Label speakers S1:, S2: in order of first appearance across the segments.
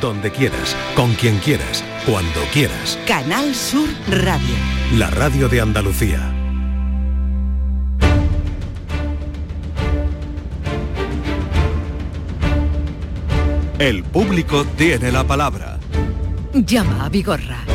S1: donde quieras, con quien quieras, cuando quieras.
S2: Canal Sur Radio.
S1: La radio de Andalucía. El público tiene la palabra.
S2: Llama a Vigorra.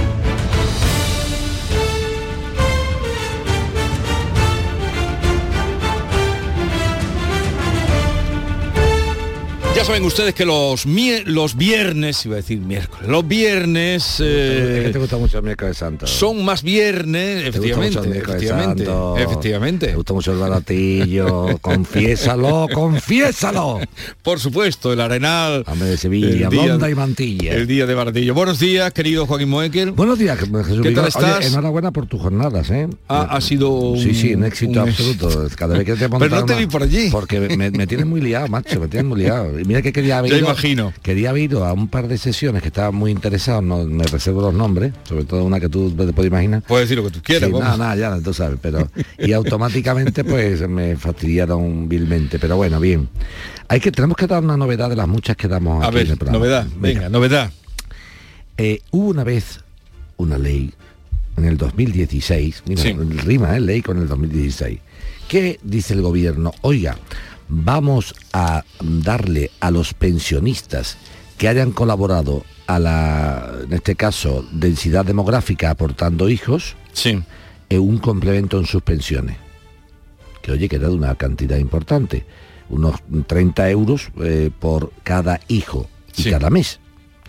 S3: Ya saben ustedes que los, los viernes, iba a decir miércoles, los viernes eh,
S4: te gusta mucho el miércoles santo.
S3: son más viernes,
S4: Te gusta mucho
S3: efectivamente,
S4: el
S3: efectivamente,
S4: santo.
S3: efectivamente.
S4: Te gusta mucho el baratillo. confiésalo, confiésalo.
S3: Por supuesto, el Arenal.
S4: De Sevilla, blonda y mantilla.
S3: El día de Baratillo. Buenos días, querido Joaquín Moekel.
S4: Buenos días, Jesús
S3: ¿Qué tal.
S4: Oye,
S3: estás?
S4: enhorabuena por tus jornadas, ¿eh?
S3: Ha- ha sido un-
S4: Sí, sí, un éxito
S3: un-
S4: absoluto. Cada vez que te
S3: Pero no te vi por allí.
S4: Porque me, me tienes muy liado, macho, me tienes muy liado. Mira que quería haber ido-
S3: imagino.
S4: Quería haber ido a un par de sesiones que estaba muy interesado, no me reservo los nombres, sobre todo una que tú te puedes imaginar.
S3: Puedes decir lo que tú quieras.
S4: Sí, nada, nada, ya tú sabes, pero y automáticamente pues me fastidiaron vilmente, pero bueno, bien. Hay que tenemos que dar una novedad de las muchas que damos
S3: A
S4: aquí en el
S3: ver,
S4: programa.
S3: novedad, venga, novedad.
S4: Eh, hubo una vez una ley en el 2016, mira,
S3: Sí.
S4: rima, ¿eh? ley con el 2016, que dice el gobierno, oiga, vamos a darle a los pensionistas que hayan colaborado a la, en este caso, densidad demográfica aportando hijos,
S3: Sí.
S4: eh, un complemento en sus pensiones. Que oye, que de una cantidad importante, unos 30 euros eh, por cada hijo y
S3: Sí.
S4: cada mes.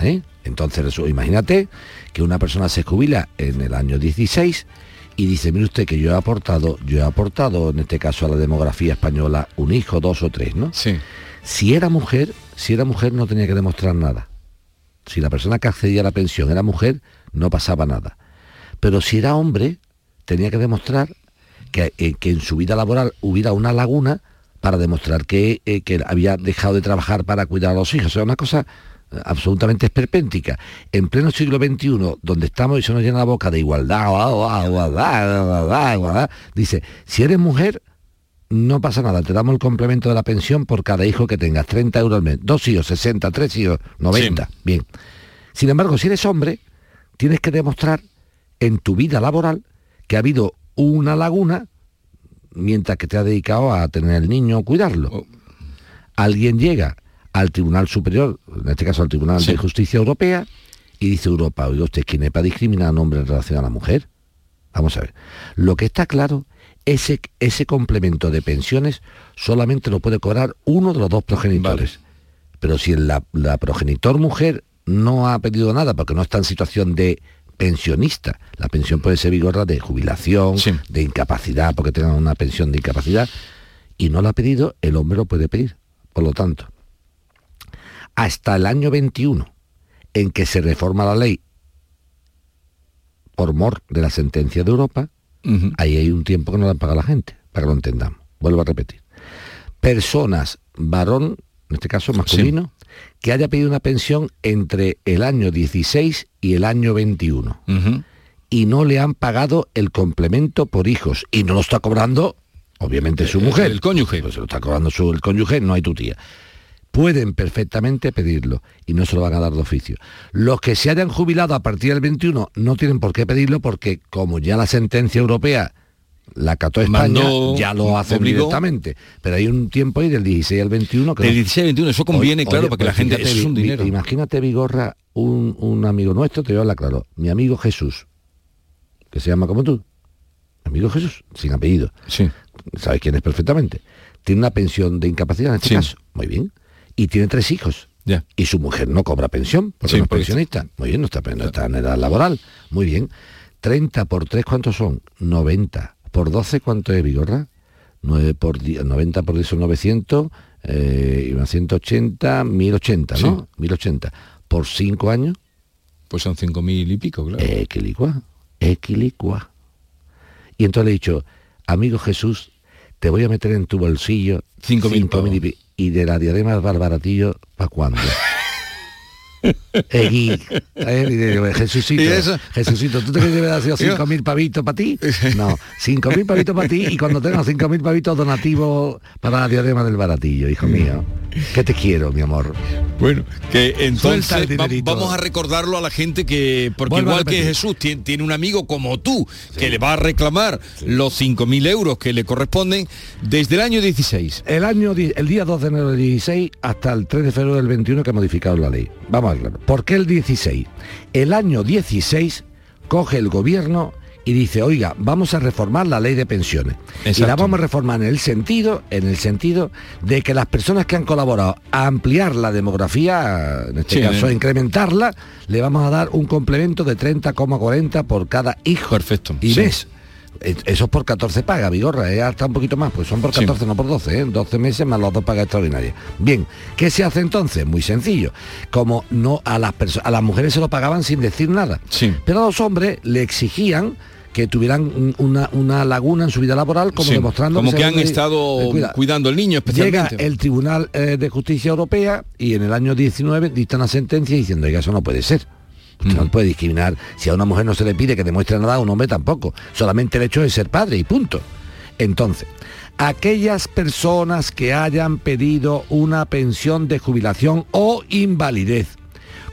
S4: ¿eh? Entonces, imagínate que una persona se jubila en el año 16 y dice, mire usted que yo he aportado, yo he aportado en este caso a la demografía española un hijo, dos o tres, ¿no?
S3: Sí.
S4: Si era mujer, si era mujer no tenía que demostrar nada. Si la persona que accedía a la pensión era mujer, no pasaba nada. Pero si era hombre, tenía que demostrar que, eh, que en su vida laboral hubiera una laguna para demostrar que, eh, que había dejado de trabajar para cuidar a los hijos. O sea, una cosa absolutamente esperpéntica. En pleno siglo XXI, donde estamos y se nos llena la boca de igualdad, igualdad, igualdad, igualdad, dice, si eres mujer, no pasa nada, te damos el complemento de la pensión por cada hijo que tengas, 30 euros al mes, dos hijos, 60, tres hijos, 90, bien. Sin embargo, si eres hombre, tienes que demostrar en tu vida laboral que ha habido una laguna mientras que te has dedicado a tener el niño o cuidarlo.
S3: Oh.
S4: Alguien llega al Tribunal Superior, en este caso al Tribunal
S3: Sí.
S4: de Justicia Europea, y dice Europa, oiga usted, ¿quién es para discriminar a un hombre en relación a la mujer? Vamos a ver. Lo que está claro, ese, ese complemento de pensiones solamente lo puede cobrar uno de los dos progenitores. Pero si la, la progenitor mujer no ha pedido nada porque no está en situación de pensionista, la pensión puede ser vigorra de jubilación,
S3: Sí.
S4: de incapacidad, porque tenga una pensión de incapacidad, y no la ha pedido, el hombre lo puede pedir. Por lo tanto, hasta el año 21, en que se reforma la ley por mor de la sentencia de Europa, ahí hay un tiempo que no dan paga la gente, para que lo entendamos. Vuelvo a repetir. Personas, varón, en este caso masculino, que haya pedido una pensión entre el año 16 y el año 21
S3: Ujú.
S4: y no le han pagado el complemento por hijos y no lo está cobrando, obviamente, su
S3: El-
S4: mujer.
S3: el cónyuge.
S4: Pues se lo está cobrando su, el cónyuge, no hay tu tía. Pueden perfectamente pedirlo y no se lo van a dar de oficio. Los que se hayan jubilado a partir del 21 no tienen por qué pedirlo porque como ya la sentencia europea la cató España,
S3: Mandó,
S4: ya lo hacen
S3: obligó.
S4: directamente. Pero hay un tiempo ahí del 16 al 21 que
S3: Del
S4: no-
S3: 16 al 21, eso conviene,
S4: Oye,
S3: claro,
S4: oye,
S3: para que la
S4: pues
S3: gente...
S4: fíjate,
S3: Eso es un dinero.
S4: Imagínate, Vigorra, un, un amigo nuestro, te voy a hablar claro, mi amigo Jesús, que se llama como tú, mi amigo Jesús, sin apellido,
S3: Sí.
S4: sabes quién es perfectamente, tiene una pensión de incapacidad en este
S3: Sí.
S4: caso, muy bien, y tiene tres hijos.
S3: Ya.
S4: Y su mujer no cobra pensión, porque
S3: Sí,
S4: no es pensionista. Muy bien, no está, no está en edad laboral. Muy bien. 30 por 3, ¿cuántos son? 90. Por 12, ¿cuánto es, Vigorra? 9 por 10, 90 por 10 son 900, eh, y más 180, 1080, ¿no?
S3: Sí.
S4: 1080. Por 5 años,
S3: Pues son cinco mil y pico, claro.
S4: equilicua, equilicua. Y entonces le he dicho, amigo Jesús, te voy a meter en tu bolsillo
S3: Cinco mil
S4: cinco mil y, pi- y de la diadema del barbaratillo, ¿para cuándo? Egui. Eh, Jesucito,
S3: ¿Y eso?
S4: Jesucito, ¿tú te crees que me sido 5.000 pavitos para ti? No, 5.000 pavitos para ti y cuando tengas 5.000 pavitos donativos para la diadema del baratillo, hijo mío. Que te quiero, mi amor.
S3: Bueno, que entonces va- vamos a recordarlo a la gente que, porque igual que. Jesús tiene, tiene un amigo como tú que le va a reclamar los 5.000 euros que le corresponden desde el año 16.
S4: El año, el día 2 de enero del 16 hasta el 3 de febrero del 21 que ha modificado la ley. Vamos verlo. ¿Por qué el 16? El año 16 coge el gobierno y dice, oiga, vamos a reformar la ley de pensiones. Y
S3: Exacto.
S4: la vamos a reformar en el sentido, en el sentido de que las personas que han colaborado a ampliar la demografía, en este
S3: Sí,
S4: caso
S3: eh.
S4: a incrementarla, le vamos a dar un complemento de 30,40 por cada hijo.
S3: Perfecto,
S4: Y
S3: sí.
S4: ves, eso es por 14 pagas, Vigorra, es hasta un poquito más, pues son por
S3: Sí.
S4: 14, no por 12, ¿eh? 12 meses más las dos pagas extraordinarias. Bien, ¿qué se hace entonces? Muy sencillo. Como no a las personas, a las mujeres se lo pagaban sin decir nada.
S3: Sí.
S4: Pero a los hombres le exigían que tuvieran un- una, una laguna en su vida laboral, como
S3: Sí,
S4: demostrando
S3: como que han
S4: de-
S3: estado
S4: de cuidar.
S3: cuidando al niño
S4: Llega
S3: especialmente.
S4: el Tribunal eh, de Justicia Europea y en el año 19 dicta una sentencia diciendo, oiga, eso no puede ser. Usted no puede discriminar. Si a una mujer no se le pide que demuestre nada, a un hombre tampoco. Solamente el hecho de ser padre y punto. Entonces, aquellas personas que hayan pedido una pensión de jubilación o invalidez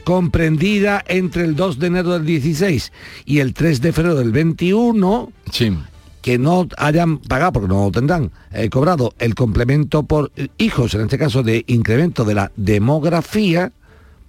S4: comprendida entre el 2 de enero del 16 y el 3 de febrero del 21,
S3: Sí.
S4: que no hayan pagado, porque no lo tendrán, eh, cobrado el complemento por hijos, en este caso de incremento de la demografía,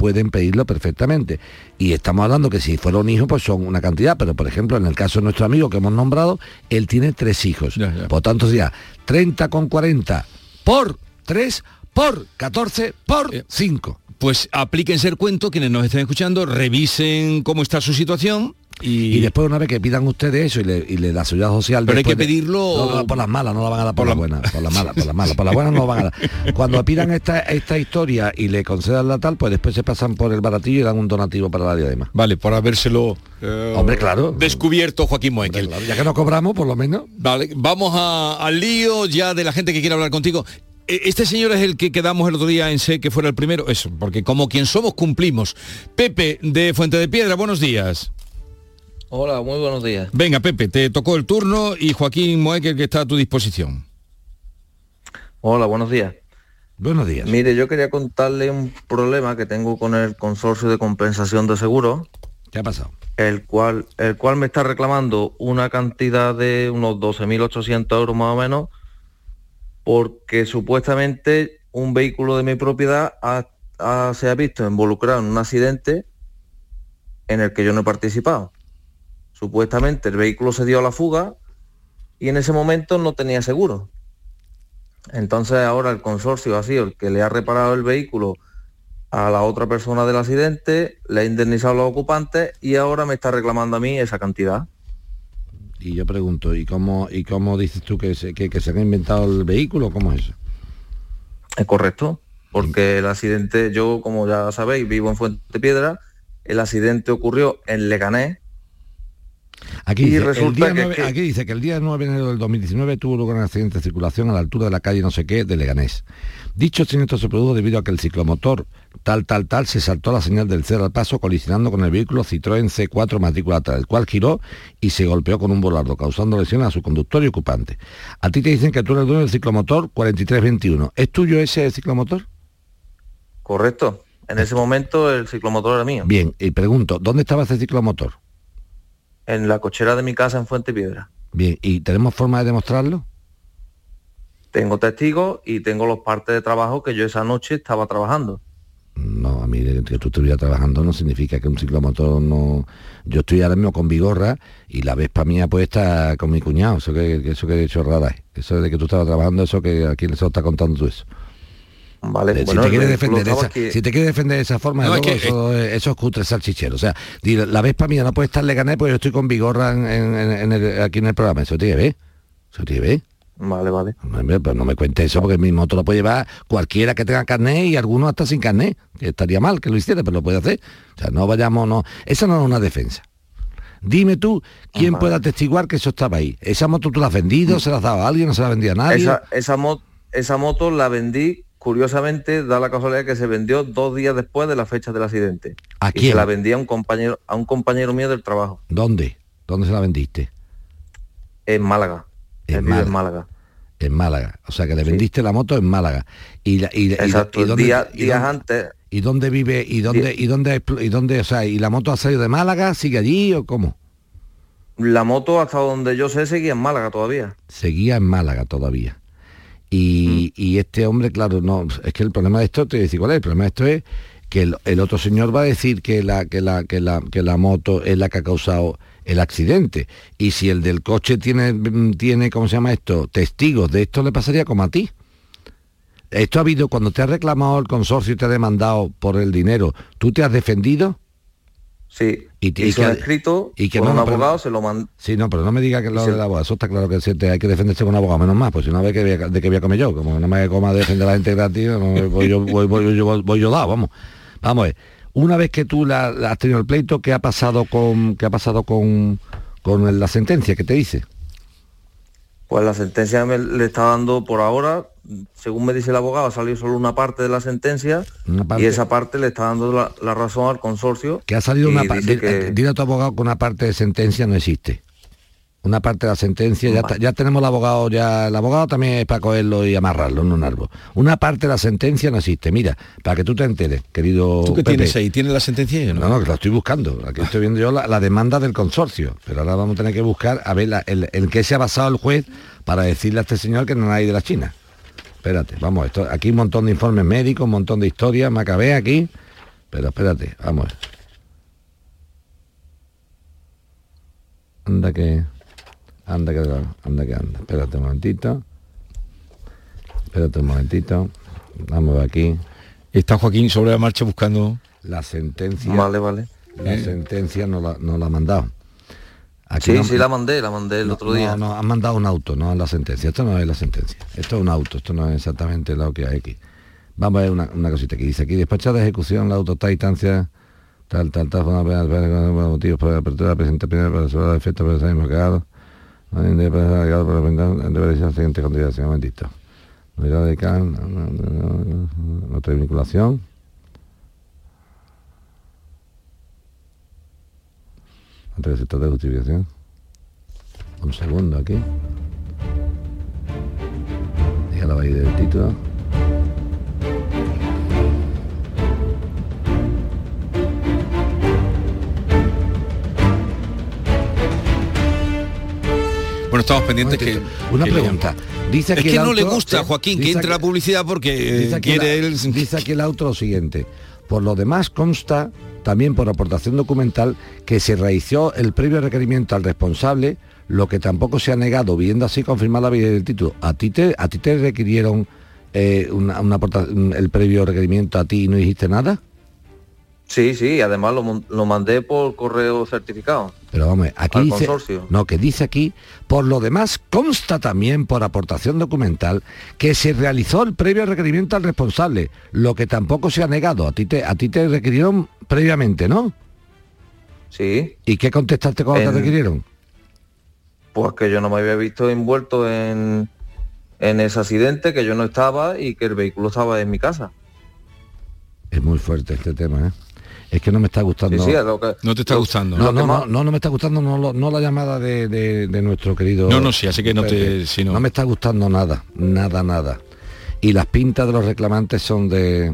S4: pueden pedirlo perfectamente. Y estamos hablando que si fuera un hijo, pues son una cantidad, pero por ejemplo, en el caso de nuestro amigo que hemos nombrado, él tiene tres hijos.
S3: Ya, ya.
S4: Por tanto, sería 30 con 40 por 3 por 14 por
S3: Eh,
S4: 5.
S3: Pues aplíquense el cuento, quienes nos estén escuchando, revisen cómo está su situación y,
S4: Y después una vez que pidan ustedes eso y le, y le da seguridad social
S3: Pero hay que
S4: de-
S3: pedirlo-
S4: No, no, por las malas no la van a dar por,
S3: Por
S4: las
S3: la-
S4: buenas por las malas por las malas por las buenas no la van a dar cuando pidan esta esta historia y le concedan la tal pues después se pasan por el baratillo y dan un donativo para la diadema
S3: Vale, por habérselo eh,
S4: Hombre, claro.
S3: descubierto Joaquín Moekel.
S4: Claro, ya que no cobramos por lo menos
S3: Vale, vamos a- al lío ya de la gente que quiere hablar contigo. E- Este señor es el que quedamos el otro día en sé que fuera el primero, eso, porque como quien somos cumplimos. Pepe de Fuente de Piedra, buenos días.
S5: Hola, muy buenos días.
S3: Venga, Pepe, te tocó el turno y Joaquín Moekel que está a tu disposición.
S5: Hola, buenos días.
S4: buenos días
S5: Mire, yo quería contarle un problema que tengo con el consorcio de compensación de seguros,
S4: ¿qué ha pasado?
S5: el cual, el cual me está reclamando una cantidad de unos 12.800 euros más o menos, porque supuestamente un vehículo de mi propiedad se ha visto involucrado en un accidente en el que yo no he participado. Supuestamente el vehículo se dio a la fuga y en ese momento no tenía seguro. Entonces ahora el consorcio ha sido el que le ha reparado el vehículo a la otra persona del accidente, le ha indemnizado a los ocupantes y ahora me está reclamando a mí esa cantidad.
S4: Y yo pregunto y cómo y cómo dices tú que se, que, que se han inventado el vehículo cómo es eso
S5: ¿Es correcto? Porque el accidente, yo como ya sabéis, vivo en Fuente Piedra, el accidente ocurrió en Leganés,
S4: Aquí
S5: Y
S4: dice, el
S5: resulta
S4: día
S5: que-
S4: nueve-
S5: que-
S4: aquí dice que el día 9 de enero del 2019 tuvo lugar un accidente de circulación a la altura de la calle no sé qué de Leganés. Dicho siniestro se produjo debido a que el ciclomotor tal tal tal se saltó la señal del cero al paso colisionando con el vehículo Citroën C4 matrícula tal, el cual giró y se golpeó con un volardo, causando lesiones a su conductor y ocupante. A ti te dicen que tú eres dueño del ciclomotor 4321. ¿Es tuyo ese ciclomotor?
S5: correcto. En ese momento el ciclomotor era mío,
S4: Bien, y pregunto, ¿dónde estaba ese ciclomotor?
S5: en la cochera de mi casa en Fuente Piedra.
S4: Bien, ¿y tenemos forma de demostrarlo?
S5: Tengo testigos y tengo los partes de trabajo que yo esa noche estaba trabajando.
S4: No, a mí que tú estuvieras trabajando no significa que un ciclomotor no... Yo estoy ahora mismo con Vigorra y la Vespa mía puesta con mi cuñado. Eso que, que eso que chorrada es. Eso de que tú estabas trabajando, eso que a quién se lo está contando tú eso.
S5: Vale,
S4: Eh,
S5: bueno,
S4: si, te quieres
S5: vehículo
S4: defender esa,
S5: aquí-
S4: si te quieres defender de esa forma,
S3: No, es
S4: luego
S3: que-
S4: eso, es- eso es cutre salchichero. O sea, la Vespa mía no puede estar legané porque yo estoy con Vigorra en, en- en el- aquí en el programa. Eso tiene que ver. Eso tiene que ver.
S5: Vale, vale.
S4: Hombre, pero no me cuente eso porque mi moto lo puede llevar cualquiera que tenga carnet y algunos hasta sin carnet. Que estaría mal que lo hiciera, pero lo puede hacer. O sea, no vayamos, no. Esa no es una defensa. Dime tú quién puede atestiguar que eso estaba ahí. ¿Esa moto tú la has vendido? ¿Se la has dado a alguien? ¿No se la vendido a nadie?
S5: Esa, esa, mo- esa moto la vendí, curiosamente, da la casualidad que se vendió dos días después de la fecha del accidente.
S4: ¿A
S5: y
S4: quién?
S5: se la vendí a un compañero, a un compañero mío del trabajo,
S4: ¿Dónde? ¿Dónde se la vendiste?
S5: en Málaga.
S4: En Málaga.
S5: en Málaga.
S4: En Málaga. O sea que le vendiste la moto en Málaga. Y, la- y,
S5: Exacto,
S4: y dónde-
S5: día- días
S4: dónde-
S5: antes,
S4: ¿Y dónde vive? ¿Y dónde, y dónde, y dónde, o sea, y la moto ha salido de Málaga? ¿Sigue allí o cómo?
S5: la moto hasta donde yo sé seguía en Málaga todavía.
S4: Seguía en Málaga todavía. Y,
S5: Mm.
S4: y este hombre, claro, no, es que el problema de esto, te voy a decir cuál es, el problema de esto es que el, el otro señor va a decir que la, que la, que la, que la moto es la que ha causado el accidente. Y si el del coche tiene, mm, tiene, ¿cómo se llama esto? Testigos de esto le pasaría como a ti. Esto ha habido, cuando te ha reclamado el consorcio y te ha demandado por el dinero, ¿tú te has defendido?
S5: Sí,
S4: Y te- y que-
S5: escrito
S4: y que
S5: con
S4: no,
S5: un
S4: pero-
S5: abogado, se lo mandó.
S4: Sí, no, pero no me diga que lo del abogado, eso está claro que se te- hay que defenderse con un abogado, menos más, pues si no ve que voy a- de que voy a comer yo, como no me coma defender a la gente gratis, voy, yo, voy, voy- yo- voy- voy yo dado, vamos. Vamos a ver, una vez que tú la, la has tenido el pleito, ¿qué ha pasado con qué ha pasado con, con la sentencia? ¿Qué te dice?
S5: Pues la sentencia me, le está dando por ahora, según me dice el abogado, ha salido solo una parte de la sentencia y esa parte le está dando la, la razón al consorcio.
S4: Que ha salido una parte,
S5: que-
S4: dile a tu abogado que una parte de sentencia no existe. Una parte de la sentencia, ya,
S5: Vale.
S4: ya tenemos el abogado, ya el abogado también es para cogerlo y amarrarlo en un árbol. Una parte de la sentencia no existe. Mira, para que tú te enteres, querido.
S3: ¿Tú qué
S4: Pepe.
S3: tienes ahí? ¿Tienes la sentencia? o
S4: No, no, que la estoy buscando. Aquí estoy viendo yo la, la demanda del consorcio. Pero ahora vamos a tener que buscar a ver la- el, en qué se ha basado el juez para decirle a este señor que no hay de la China. Espérate, vamos, esto, aquí un montón de informes médicos, un montón de historias, Macabé aquí. Pero espérate, vamos. Anda que. Anda que anda que anda. Espérate un momentito. Espérate un momentito. Vamos aquí.
S3: Está Joaquín sobre la marcha buscando...
S4: La sentencia.
S5: Vale, vale.
S4: La sentencia no la, no la han mandado. Aquí
S5: Sí,
S4: no-
S5: sí, la mandé, la mandé el
S4: no,
S5: otro día.
S4: No, no, han mandado un auto, no la sentencia. Esto no es la sentencia. Esto es un auto, esto no es exactamente lo que hay aquí. Vamos a ver una, una cosita que dice aquí. Despachada de ejecución, la auto está a instancia tal, tal, tal, motivos para la apertura de la presente primera para resolver efectos por el mismo siguiente consideración, un momentito. Unidad de can, otra vinculación. Ante el sector de justificación. Un segundo aquí. Diga la validez del título.
S3: Bueno, estamos pendientes que...
S4: Una
S3: que
S4: pregunta. Dice
S3: Es que no le gusta a Joaquín que entre la publicidad porque eh, quiere
S4: la-
S3: él...
S4: Dice aquí el auto lo siguiente. Por lo demás consta también por aportación documental que se realizó el previo requerimiento al responsable, lo que tampoco se ha negado, viendo así confirmar la validez del título. ¿A ti te, a ti te requirieron eh, una, una el previo requerimiento a ti y no dijiste nada?
S5: Sí, sí, además lo, lo mandé por correo certificado.
S4: Pero vamos, aquí
S5: Al
S4: dice,
S5: consorcio.
S4: no, que dice aquí, por lo demás consta también por aportación documental que se realizó el previo requerimiento al responsable, lo que tampoco se ha negado. A ti te, a ti te requirieron previamente, ¿no?
S5: Sí,
S4: ¿Y qué contestaste cuando te requirieron?
S5: pues que yo no me había visto envuelto en, en ese accidente, que yo no estaba y que el vehículo estaba en mi casa.
S4: Es muy fuerte este tema, ¿eh? Es que no me está
S5: Sí,
S4: gustando.
S5: sí, es lo que...
S3: No te está
S5: lo-
S3: gustando.
S4: No, no, no,
S5: más-
S4: no, no me está gustando no, lo- no la llamada de, de- de nuestro querido...
S3: No, no, sí, así que no te-
S4: Pepe.
S3: si no-
S4: No me está gustando nada, nada, nada. Y las pintas de los reclamantes son de...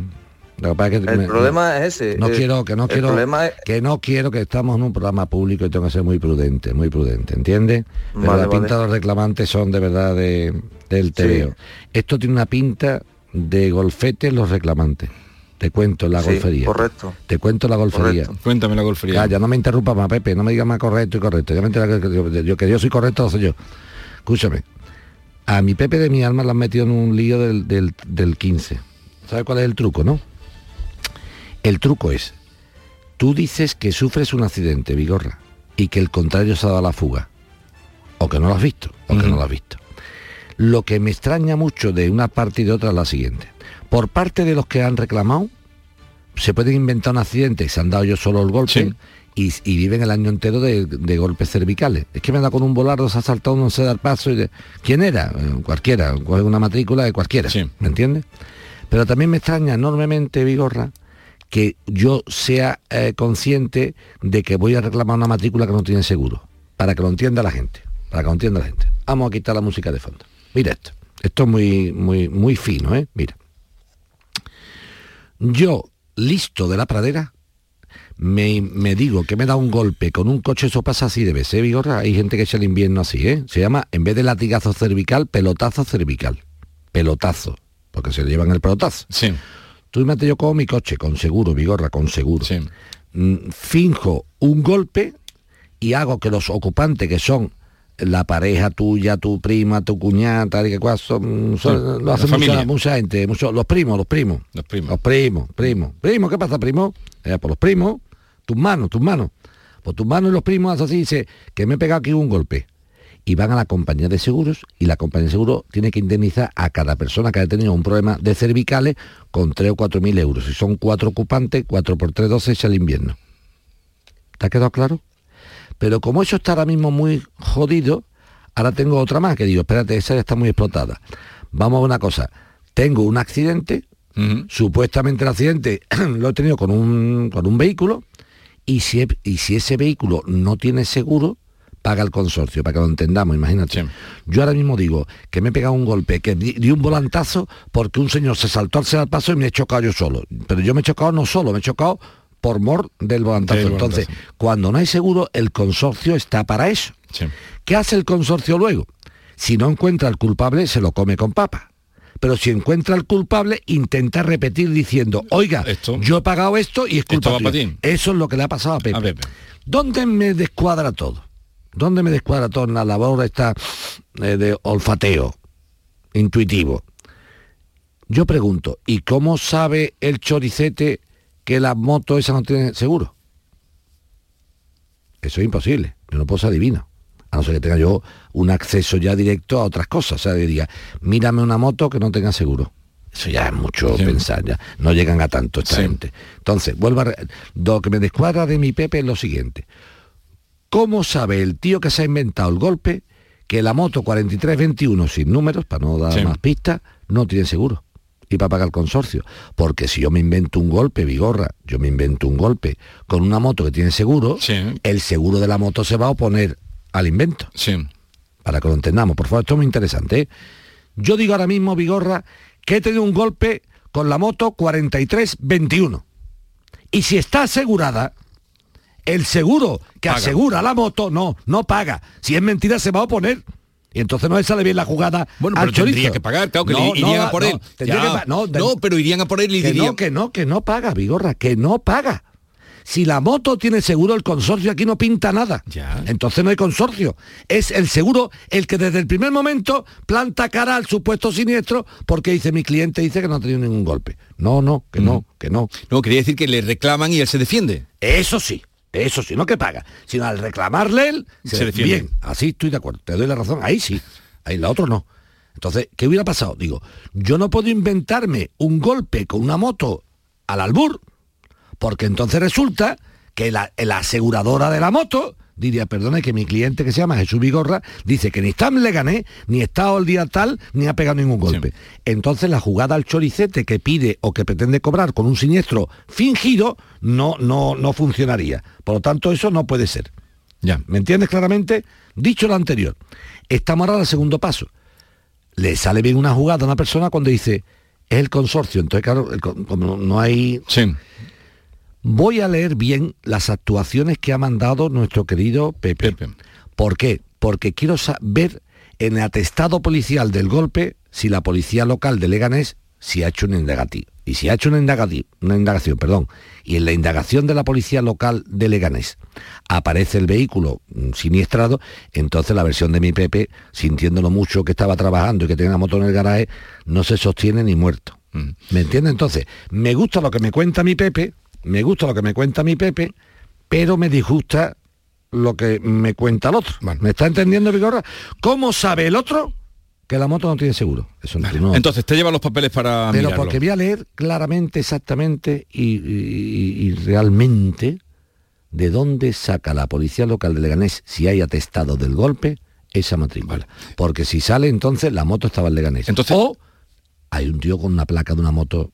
S4: lo que pasa es que
S5: El
S4: me-
S5: problema es ese.
S4: No
S5: eh,
S4: quiero, que no
S5: el
S4: quiero,
S5: problema es-
S4: que no quiero que estamos en un programa público y tengo que ser muy prudente, muy prudente, ¿entiendes? Pero
S5: Vale,
S4: la
S5: vale.
S4: pinta de los reclamantes son de verdad de, del TVO. Esto tiene una pinta de golfete en los reclamantes. Te cuento la
S5: Sí,
S4: golfería.
S5: correcto.
S4: Te cuento la golfería.
S5: Correcto.
S3: Cuéntame la golfería.
S4: Calla, no me interrumpas más, Pepe, no me digas más correcto y correcto. Ya me entera que, que- yo, que yo soy correcto, lo soy yo. Escúchame. A mi Pepe de mi alma lo han metido en un lío del, del, del 15. ¿Sabes cuál es el truco, no? El truco es, tú dices que sufres un accidente, Vigorra, y que el contrario se ha dado a la fuga. O que no lo has visto, o que no lo has visto. Lo que me extraña mucho de una parte y de otra es la siguiente. Por parte de los que han reclamado, se pueden inventar un accidente y se han dado yo solo el golpe
S3: Sí.
S4: y, y viven el año entero de, de golpes cervicales. Es que me da con un volardo, se ha saltado, no se da el paso. Y de- ¿Quién era? Eh, Cualquiera, una matrícula de cualquiera.
S3: Sí.
S4: ¿Me entiendes? Pero también me extraña enormemente, Vigorra, que yo sea eh, consciente de que voy a reclamar una matrícula que no tiene seguro, para que lo entienda la gente, para que lo entienda la gente. Vamos a quitar la música de fondo. Mira esto, esto es muy, muy, muy fino, ¿eh? Mira. Yo, listo de la pradera, me, me digo que me da un golpe con un coche, eso pasa así de vez, ¿eh, Vigorra? Hay gente que echa el invierno así, ¿eh? Se llama, en vez de latigazo cervical, pelotazo cervical. Pelotazo, porque se le llevan el pelotazo.
S3: Sí.
S4: Tú imagínate yo como mi coche, con seguro, Vigorra, con seguro.
S3: Sí.
S4: Mm, Finjo un golpe y hago que los ocupantes que son la pareja tuya, tu prima, tu cuñada, tal y que cual, son, son-
S3: Sí,
S4: lo hace mucha, mucha gente, mucho- los primos, los primos.
S3: Los primos.
S4: Los primos, primos. Primo, ¿qué pasa, primo? Eh, por los primos, tus manos, tus manos. Por tus manos y los primos hacen así, dice, que me he pegado aquí un golpe. Y van a la compañía de seguros y la compañía de seguros tiene que indemnizar a cada persona que haya tenido un problema de cervicales con 3 o 4 mil euros. Si son cuatro ocupantes, 4 por 3, 12 es el invierno. ¿Te ha quedado claro? Pero como eso está ahora mismo muy jodido, ahora tengo otra más que digo, espérate, esa ya está muy explotada. Vamos a una cosa. Tengo un accidente, supuestamente el accidente lo he tenido con un, con un vehículo, y si, y si ese vehículo no tiene seguro, paga el consorcio, para que lo entendamos, imagínate.
S3: Sí.
S4: Yo ahora mismo digo que me he pegado un golpe, que di, di un volantazo porque un señor se saltó al paso y me he chocado yo solo. Pero yo me he chocado no solo, me he chocado por mor del volantazo.
S3: Del
S4: Entonces,
S3: volantazo.
S4: cuando no hay seguro, el consorcio está para eso.
S3: Sí.
S4: ¿Qué hace el consorcio luego? Si no encuentra al culpable, se lo come con papa. Pero si encuentra al culpable, intenta repetir diciendo, oiga,
S3: Esto-
S4: yo he pagado esto y es culpa
S3: Esto va
S4: tuya".
S3: pa' ti.
S4: Eso es lo que le ha pasado a Pepe.
S3: A Pepe.
S4: ¿Dónde me descuadra todo? ¿Dónde me descuadra todo en la labor esta eh, de olfateo intuitivo? Yo pregunto, ¿y cómo sabe el choricete que la moto esa no tiene seguro? Eso es imposible, yo no puedo ser adivino. A no ser que tenga yo un acceso ya directo a otras cosas. O sea, que diga, mírame una moto que no tenga seguro. Eso ya es mucho
S3: Sí.
S4: pensar, ya. No llegan a tanto esta
S3: Sí.
S4: gente. Entonces, vuelvo a... Lo que me descuadra de mi Pepe es lo siguiente. ¿Cómo sabe el tío que se ha inventado el golpe que la moto 4321 sin números, para no dar
S3: Sí.
S4: más pistas, no tiene seguro? Y para pagar el consorcio. Porque si yo me invento un golpe, Vigorra, yo me invento un golpe con una moto que tiene seguro,
S3: Sí.
S4: el seguro de la moto se va a oponer al invento.
S3: Sí.
S4: Para que lo entendamos, por favor, esto es muy interesante. ¿eh? Yo digo ahora mismo, Vigorra, que he tenido un golpe con la moto 4321. Y si está asegurada, el seguro que
S3: Paga.
S4: asegura la moto, no, no paga. Si es mentira, se va a oponer. Y entonces no le sale bien la jugada
S3: Bueno,
S4: al
S3: pero tendría
S4: chorizo.
S3: que pagar, claro, que
S4: No,
S3: le
S4: no,
S3: a
S4: no,
S3: por él.
S4: tendría
S3: Ya.
S4: que pa- no,
S3: No, pero irían a por él y
S4: que
S3: dirían...
S4: no, que no, que no paga, Vigorra, que no paga. Si la moto tiene seguro, el consorcio aquí no pinta nada.
S3: Ya.
S4: Entonces no hay consorcio. Es el seguro el que desde el primer momento planta cara al supuesto siniestro porque dice mi cliente dice que no ha tenido ningún golpe. No, no, que no, que no.
S3: No, quería decir que le reclaman y él se defiende.
S4: Eso sí, eso sí, no que paga, sino al reclamarle él,
S3: Se defiende.
S4: Bien, así estoy de acuerdo, te doy la razón, ahí sí, ahí la otro no. Entonces, ¿qué hubiera pasado? Digo, yo no puedo inventarme un golpe con una moto al albur, porque entonces resulta que la, la aseguradora de la moto diría, perdone que mi cliente que se llama Jesús Vigorra dice que ni está en Leganés, ni está el día tal, ni ha pegado ningún golpe. Entonces la jugada al choricete que pide o que pretende cobrar con un siniestro fingido no, no, no funcionaría. Por lo tanto, eso no puede ser.
S3: Ya.
S4: ¿Me entiendes claramente? Dicho lo anterior, estamos ahora al segundo paso. Le sale bien una jugada a una persona cuando dice, es el consorcio. Entonces, claro, el como no hay
S3: Sí.
S4: Voy a leer bien las actuaciones que ha mandado nuestro querido Pepe.
S3: Pepe.
S4: ¿Por qué? Porque quiero saber en el atestado policial del golpe si la policía local de Leganés si ha hecho un indagativo. Y si ha hecho una, indagati- una indagación, perdón, y en la indagación de la policía local de Leganés aparece el vehículo mm, siniestrado, entonces la versión de mi Pepe, sintiéndolo mucho que estaba trabajando y que tenía la moto en el garaje, no se sostiene ni muerto.
S3: Mm.
S4: ¿Me entiende? Entonces, me gusta lo que me cuenta mi Pepe, me gusta lo que me cuenta mi Pepe, pero me disgusta lo que me cuenta el otro. ¿Me está entendiendo, Vigorra? ¿Cómo sabe el otro que la moto no tiene seguro? Eso no- no-
S3: Entonces te llevan los papeles para
S4: pero
S3: mirarlo.
S4: porque voy a leer claramente, exactamente y, y- y realmente de dónde saca la policía local de Leganés, si hay atestado del golpe, esa matrícula. Porque si sale entonces la moto estaba en Leganés.
S3: Entonces-
S4: o hay un tío con una placa de una moto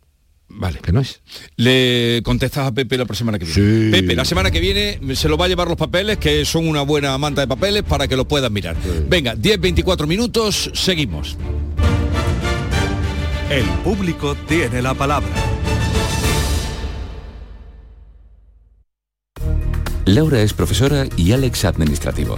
S3: Vale.
S4: Que no es.
S3: Le contestas a Pepe la próxima semana que viene.
S4: Sí.
S3: Pepe, la semana que viene se lo va a llevar los papeles, que son una buena manta de papeles, para que lo puedan mirar. Venga, 10-24 minutos, seguimos.
S1: El público tiene la palabra.
S6: Laura es profesora y Alex administrativo.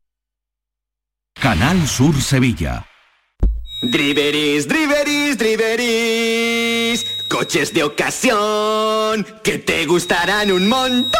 S7: Canal Sur Sevilla.
S8: Driveris, driveris, driveris. Coches de ocasión que te gustarán un montón.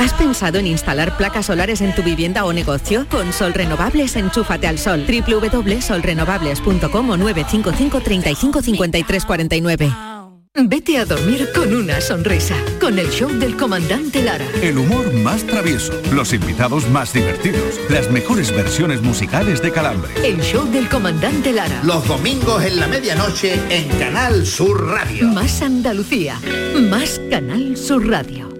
S9: ¿Has pensado en instalar placas solares en tu vivienda o negocio? Con Sol Renovables, enchúfate al sol. www.solrenovables.com o 955 35 53 49.
S2: Vete a dormir con una sonrisa, con el show del comandante Lara.
S7: El humor más travieso, los invitados más divertidos, las mejores versiones musicales de Calambre.
S2: El show del comandante Lara.
S10: Los domingos en la medianoche en Canal Sur Radio.
S2: Más Andalucía, más Canal Sur Radio.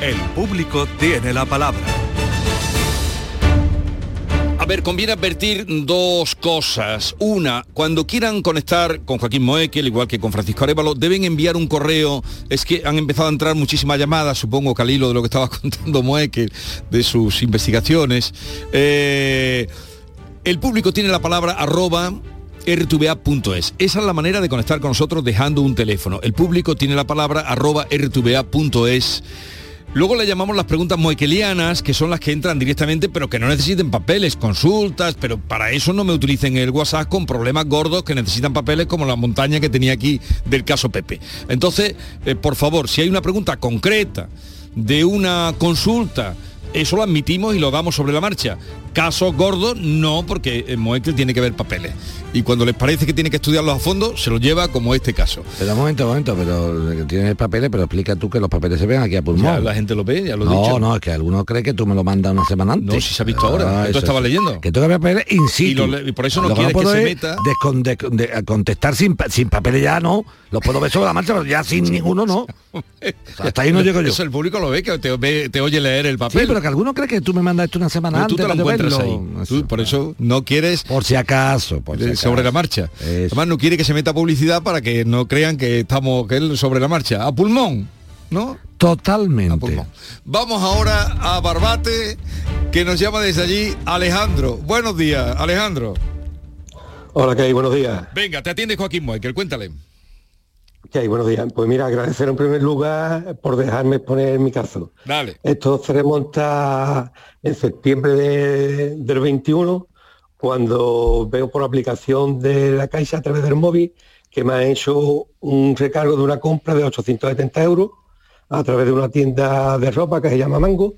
S1: El público tiene la palabra.
S3: A ver, conviene advertir dos cosas. Una, cuando quieran conectar con Joaquín Moekel, igual que con Francisco Arevalo, deben enviar un correo. Es que han empezado a entrar muchísimas llamadas, supongo, Calilo, de lo que estaba contando Moekel, de sus investigaciones. Eh, el público tiene la palabra arroba rtva.es. Esa es la manera de conectar con nosotros dejando un teléfono. El público tiene la palabra arroba rtva.es. Luego le llamamos las preguntas moekelianas, que son las que entran directamente, pero que no necesiten papeles, consultas, pero para eso no me utilicen el WhatsApp con problemas gordos que necesitan papeles como la montaña que tenía aquí del caso Pepe. Entonces, eh, por favor, si hay una pregunta concreta de una consulta, eso lo admitimos y lo damos sobre la marcha. Casos gordos, no, porque eh, Moekel tiene que ver papeles. Y cuando les parece que tiene que estudiarlos a fondo, se los lleva como este caso.
S4: Pero un momento, un momento, pero eh, tienes papeles, pero explica tú que los papeles se ven aquí a pulmón.
S3: Ya, la gente lo ve, ya lo he
S4: no,
S3: dicho.
S4: no, es que alguno cree que tú me lo mandas una semana antes.
S3: No, si se ha visto ahora, que tú estabas
S4: sí.
S3: leyendo.
S4: Que tú que papeles in situ.
S3: Y lo le- y por eso no quieres que se meta.
S4: de- de- contestar sin, sin papeles ya no. Los puedo ver sobre la marcha, pero ya sin ninguno no. Hasta ahí no llego yo.
S3: Eso el público lo ve, que te, ve- te oye leer el
S4: Sí,
S3: papel.
S4: pero que alguno cree que tú me mandas esto una semana
S3: tú
S4: antes.
S3: te lo Tú, por eso no quieres...
S4: Por si acaso, por si
S3: sobre
S4: acaso.
S3: la marcha. Además no quiere que se meta publicidad para que no crean que estamos que él sobre la marcha. A pulmón, ¿no?
S4: Totalmente.
S3: Vamos ahora a Barbate, que nos llama desde allí Alejandro. Buenos días, Alejandro.
S11: Hola, ¿qué hay? Buenos días.
S3: Venga, te atiende Joaquín Moekel, cuéntale.
S11: Buenos días. Pues mira, agradecer en primer lugar por dejarme exponer mi caso.
S3: Dale.
S11: Esto se remonta en septiembre de- del 21, cuando veo por aplicación de la Caixa a través del móvil que me ha hecho un recargo de una compra de 870 euros a través de una tienda de ropa que se llama Mango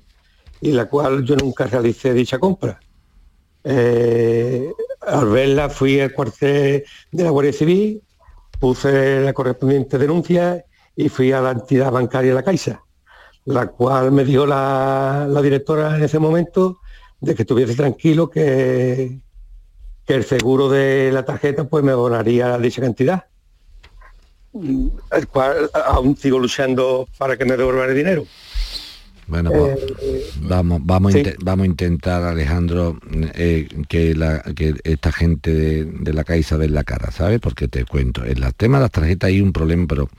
S11: y la cual yo nunca realicé dicha compra. Eh, al verla fui al cuartel de la Guardia Civil, puse la correspondiente denuncia y fui a la entidad bancaria La Caixa, la cual me dijo la, directora en ese momento de que estuviese tranquilo que, que el seguro de la tarjeta pues me abonaría dicha cantidad. El cual aún sigo luchando para que me devuelvan el dinero.
S4: Bueno, pues,
S11: Eh,
S4: vamos, vamos,
S11: sí.
S4: vamos a intentar, Alejandro, eh, que, la, que esta gente de, de la Caixa den la cara, ¿sabes? Porque te cuento, en el tema de las tarjetas hay un problema, pero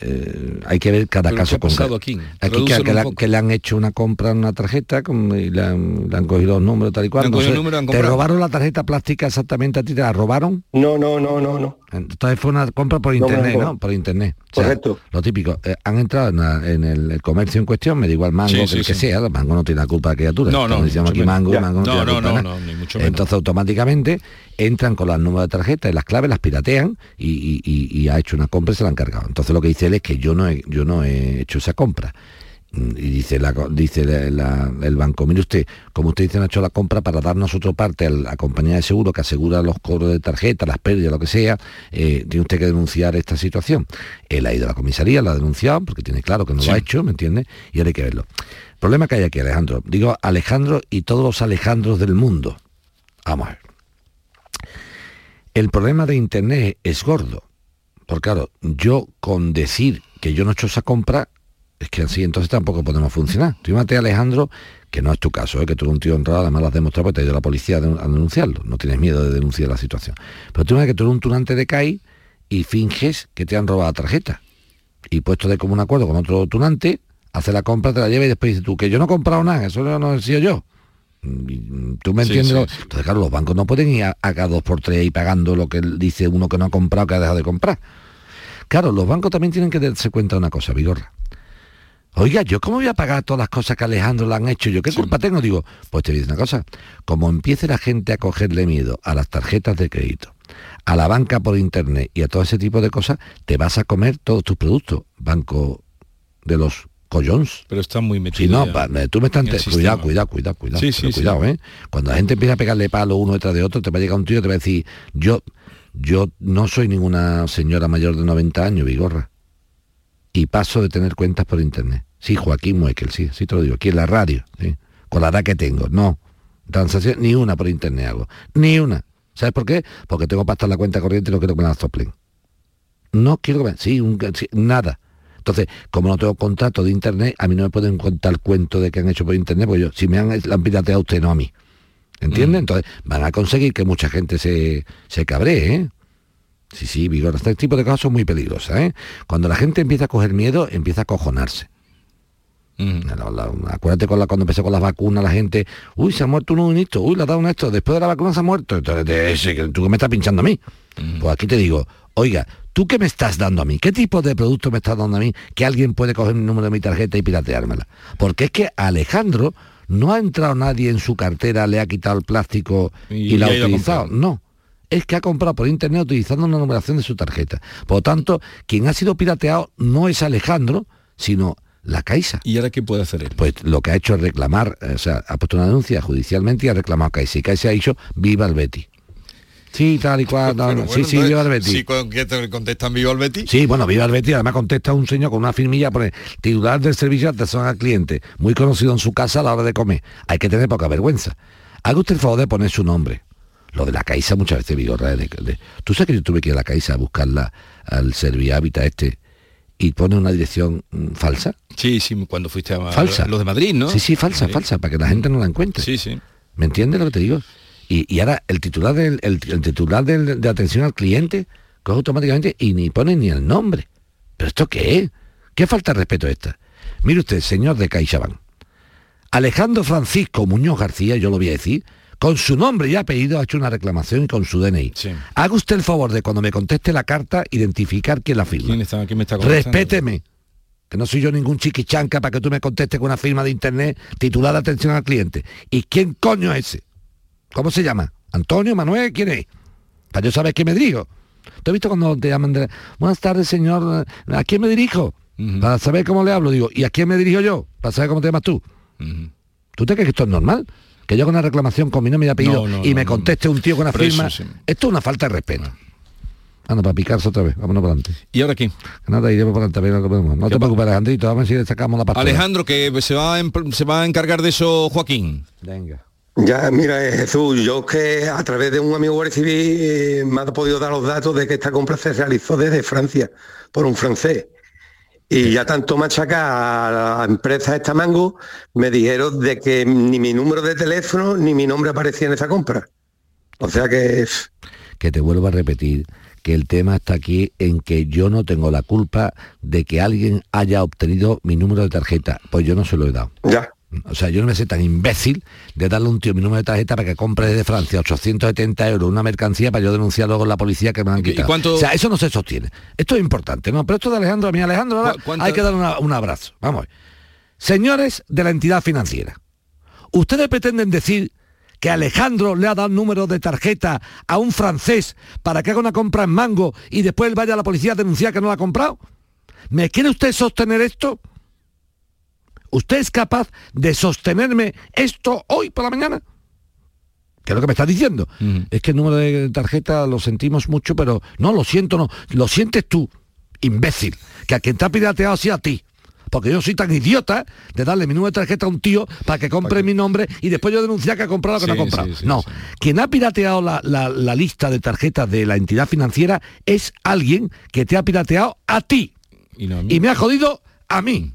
S4: eh, hay que ver cada
S3: Pero ¿qué
S4: caso
S3: pasado
S4: concreto.
S3: aquí?
S4: Aquí que, la- le han hecho una compra en una tarjeta con- y le han, le han cogido los números tal y cual.
S11: Número
S4: ¿Te robaron la tarjeta plástica exactamente a ti? ¿Te la robaron?
S11: No, no, no, no, no.
S4: Entonces fue una compra por internet, ¿no? Por internet. O sea,
S11: Correcto.
S4: Lo típico, eh, han entrado en, la- en el, el comercio en cuestión, me da igual mango,
S3: Sí,
S4: que
S3: sí,
S4: el que
S3: sí.
S4: sea, el mango no tiene la culpa de criatura.
S3: No, no,
S4: decíamos aquí
S3: menos.
S4: mango,
S3: Ya.
S4: mango no,
S3: No,
S4: tiene la
S3: no,
S4: culpa de
S3: no, no, ni mucho menos.
S4: Entonces automáticamente entran con las números de tarjeta y las claves, las piratean y, y- y- y ha hecho una compra y se la han cargado. Entonces lo que dice él es que yo no he, yo no he hecho esa compra. Y dice, la, dice la- la- el banco, mire usted, como usted dice, no ha hecho la compra para darnos otra parte a la compañía de seguro que asegura los cobros de tarjeta, las pérdidas, lo que sea, eh, tiene usted que denunciar esta situación. Él ha ido a la comisaría, la ha denunciado, porque tiene claro que no lo ha hecho, ¿me entiende? Y ahora hay que verlo. Problema que hay aquí, Alejandro. Digo Alejandro y todos los Alejandros del mundo. Vamos a ver. El problema de Internet es gordo. Porque claro, yo con decir que yo no he hecho esa compra, es que así entonces tampoco podemos funcionar. Tú imagínate, Alejandro, que no es tu caso, ¿eh? que tú eres un tío honrado, además lo has demostrado porque te ha ido la policía a den- a denunciarlo. No tienes miedo de denunciar la situación. Pero tú imagínate que tú eres un tunante de CAI y finges que te han robado la tarjeta. Y puesto de común acuerdo con otro tunante, hace la compra, te la lleva y después dices tú, que yo no he comprado nada, eso no, no he sido yo. Mm, ¿Tú me entiendes?
S3: sí,
S4: lo-
S3: sí.
S4: Entonces, claro, los bancos no pueden ir a, a cada dos por tres ahí pagando lo que dice uno que no ha comprado, que ha dejado de comprar. Claro, los bancos también tienen que darse cuenta de una cosa, Vigorra. Oiga, ¿yo cómo voy a pagar todas las cosas que Alejandro le han hecho? ¿Yo qué culpa tengo? Digo, pues te digo una cosa, como empiece la gente a cogerle miedo a las tarjetas de crédito, a la banca por internet y a todo ese tipo de cosas, te vas a comer todos tus productos. Banco de los collons.
S3: Pero está muy
S4: Si
S3: metido.
S4: no,
S3: ya
S4: pa- tú me estás... Cuidado,
S3: sistema.
S4: cuidado, cuidado, cuidado.
S3: Sí.
S4: cuidado, ¿eh? Cuando la gente empieza a pegarle palo uno detrás de otro, te va a llegar un tío y te va a decir, yo, yo no soy ninguna señora mayor de 90 años, Vigorra. Y paso de tener cuentas por internet. Sí, Joaquín Muekel, sí, sí te lo digo, aquí en la radio, ¿sí? Con la edad que tengo, no. Transacción, ni una por internet hago. Ni una. ¿Sabes por qué? Porque tengo para estar la cuenta corriente y no quiero que me la soplen. No quiero que me... Sí, un- sí, nada. Entonces, como no tengo contrato de internet, a mí no me pueden contar cuento de que han hecho por internet, porque yo, si me han, la han pirateado a usted, no a mí. ¿Entiende? Entonces, van a conseguir que mucha gente se, se cabree, ¿eh? Sí, sí, Vigor, este tipo de cosas son muy peligrosas, ¿eh? Cuando la gente empieza a coger miedo, empieza a cojonarse. La- la- acuérdate con la, cuando empezó con las vacunas la gente, uy, se ha muerto uno de esto, uy, le ha dado un esto, después de la vacuna se ha muerto. Entonces, de ese que tú que me estás pinchando a mí. Pues aquí te digo, oiga, ¿tú qué me estás dando a mí? ¿Qué tipo de producto me estás dando a mí que alguien puede coger mi número de mi tarjeta y pirateármela? Porque es que Alejandro no ha entrado nadie en su cartera, le ha quitado el plástico y,
S3: Y
S4: la ha utilizado. No. Es que ha comprado por internet utilizando una numeración de su tarjeta. Por lo tanto, quien ha sido pirateado no es Alejandro, sino la Caixa.
S3: ¿Y ahora qué puede hacer él?
S4: Pues lo que ha hecho es reclamar, eh, o sea, ha puesto una denuncia judicialmente y ha reclamado a Caixa. Y Caixa ha dicho, viva el Betty. Sí, tal y cual. no, sí, sí, viva el Betty.
S3: Sí, con que te contestan viva el Betty.
S4: Sí, bueno, viva el Betty. Además contesta un señor con una firmilla, pone titular del servicio de atención al cliente, muy conocido en su casa a la hora de comer. Hay que tener poca vergüenza. Haga usted el favor de poner su nombre. Lo de la Caixa muchas veces vigorra. de- de- Tú sabes que yo tuve que ir a la Caixa a buscarla al Servihábitat este y pone una dirección mm, falsa.
S3: Sí, sí, cuando fuiste a
S4: Falsa.
S3: los de Madrid, ¿no?
S4: Sí, sí, falsa, falsa, para que la gente no la encuentre.
S3: Sí, sí.
S4: ¿Me entiendes lo que te digo? Y, y ahora el titular del el, el titular del- de atención al cliente coge automáticamente y ni pone ni el nombre. ¿Pero esto qué es? ¿Qué falta de respeto es esta? Mire usted, señor de CaixaBank. Alejandro Francisco Muñoz García, yo lo voy a decir, con su nombre y apellido ha hecho una reclamación y con su DNI. Haga usted el favor de cuando me conteste la carta identificar quién la firma.
S3: ¿Quién está, quién me está?
S4: Respéteme. Que no soy yo ningún chiquichanca para que tú me contestes con una firma de internet titulada Atención al cliente. ¿Y quién coño es ese? ¿Cómo se llama? ¿Antonio? ¿Manuel? ¿Quién es? Para yo saber a quién me dirijo. ¿Te has visto cuando te llaman de... Buenas tardes, señor. ¿A quién me dirijo? Para saber cómo le hablo. Digo, ¿y a quién me dirijo yo? Para saber cómo te llamas tú. ¿Tú te crees que esto es normal? Que yo haga una reclamación con mi nombre y apellido
S3: No, no,
S4: y
S3: no,
S4: me
S3: no.
S4: conteste un tío con una
S3: eso
S4: firma.
S3: sí.
S4: Esto es una falta de respeto. Anda, para picarse otra vez. Vámonos para adelante.
S3: ¿Y ahora qué?
S4: Nada, iremos para adelante. a ver lo que podemos. No te preocupes, Alejandrito. Vamos a ver si le sacamos la pastora.
S3: Alejandro, que se va, a em- se va a encargar de eso Joaquín.
S4: Venga.
S11: Ya, mira, eh, Jesús, yo que a través de un amigo Guardia Civil eh, me ha podido dar los datos de que esta compra se realizó desde Francia por un francés. Y ya tanto machaca a la empresa esta Mango, me dijeron de que ni mi número de teléfono ni mi nombre aparecía en esa compra. O sea que
S4: que te vuelvo a repetir que el tema está aquí en que yo no tengo la culpa de que alguien haya obtenido mi número de tarjeta, pues yo no se lo he dado.
S11: Ya.
S4: O sea, yo no me sé tan imbécil de darle a un tío mi número de tarjeta para que compre desde Francia 870 euros una mercancía para yo denunciar luego en la policía que me han quitado.
S3: cuánto-
S4: O sea, eso no se sostiene. Esto es importante, ¿no? Pero esto de Alejandro, a mí Alejandro, ahora hay que darle una- un abrazo. Vamos. Señores de la entidad financiera, ¿ustedes pretenden decir que Alejandro le ha dado un número de tarjeta a un francés para que haga una compra en mango y después él vaya a la policía a denunciar que no la ha comprado? ¿Me quiere usted sostener esto? ¿Usted es capaz de sostenerme esto hoy por la mañana? ¿Qué es lo que me está diciendo? Es que el número de tarjeta lo sentimos mucho, pero no, lo siento, no. Lo sientes tú, imbécil, que a quien te ha pirateado sea a ti. Porque yo soy tan idiota de darle mi número de tarjeta a un tío para que compre mi nombre y después yo denunciar que ha comprado lo que no ha
S3: Sí,
S4: comprado.
S3: sí, sí,
S4: no, quien ha pirateado la, la- la lista de tarjetas de la entidad financiera es alguien que te ha pirateado a ti.
S3: Y, no a mí.
S4: Y me ha jodido a mí.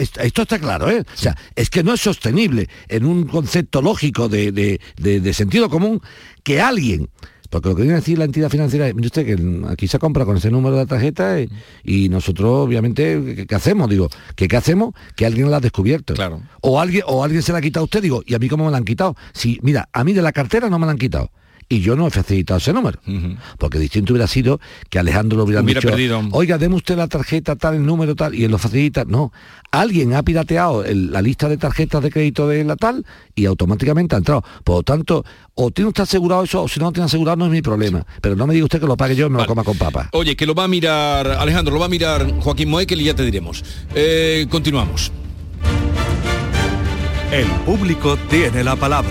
S4: Esto, está claro, ¿eh? O sea, es que no es sostenible en un concepto lógico de, de- de- de sentido común que alguien, porque lo que viene a decir la entidad financiera es, usted, que aquí se compra con ese número de tarjeta y, y nosotros, obviamente, ¿qué, qué hacemos? Digo, ¿qué, ¿qué hacemos? Que alguien la ha descubierto.
S3: Claro.
S4: O alguien, o alguien se la ha quitado a usted, digo, ¿y a mí cómo me la han quitado? Si, mira, a mí de la cartera no me la han quitado. Y yo no he facilitado ese número. Porque distinto hubiera sido que Alejandro lo hubiera,
S3: Hubiera
S4: dicho,
S3: perdido.
S4: oiga, deme usted la tarjeta tal, el número tal, y él lo facilita. No, alguien ha pirateado el- la lista de tarjetas de crédito de la tal y automáticamente ha entrado. Por lo tanto, o tiene usted asegurado eso, o si no lo tiene asegurado no es mi problema. Pero no me diga usted que lo pague yo y me lo coma con papa.
S3: Oye, que lo va a mirar, Alejandro, lo va a mirar Joaquín Moekel y ya te diremos. Eh, continuamos.
S12: El público tiene la palabra.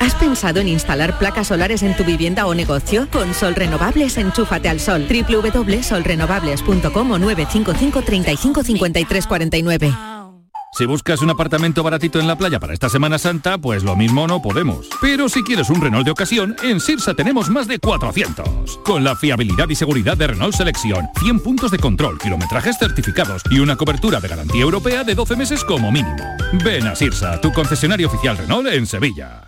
S9: ¿Has pensado en instalar placas solares en tu vivienda o negocio? Con Sol Renovables, enchúfate al sol. www.solrenovables.com o 955 35 53 49.
S13: Si buscas un apartamento baratito en la playa para esta Semana Santa, pues lo mismo no podemos. Pero si quieres un Renault de ocasión, en Sirsa tenemos más de 400. Con la fiabilidad y seguridad de Renault Selección, 100 puntos de control, kilometrajes certificados y una cobertura de garantía europea de 12 meses como mínimo. Ven a Sirsa, tu concesionario oficial Renault en Sevilla.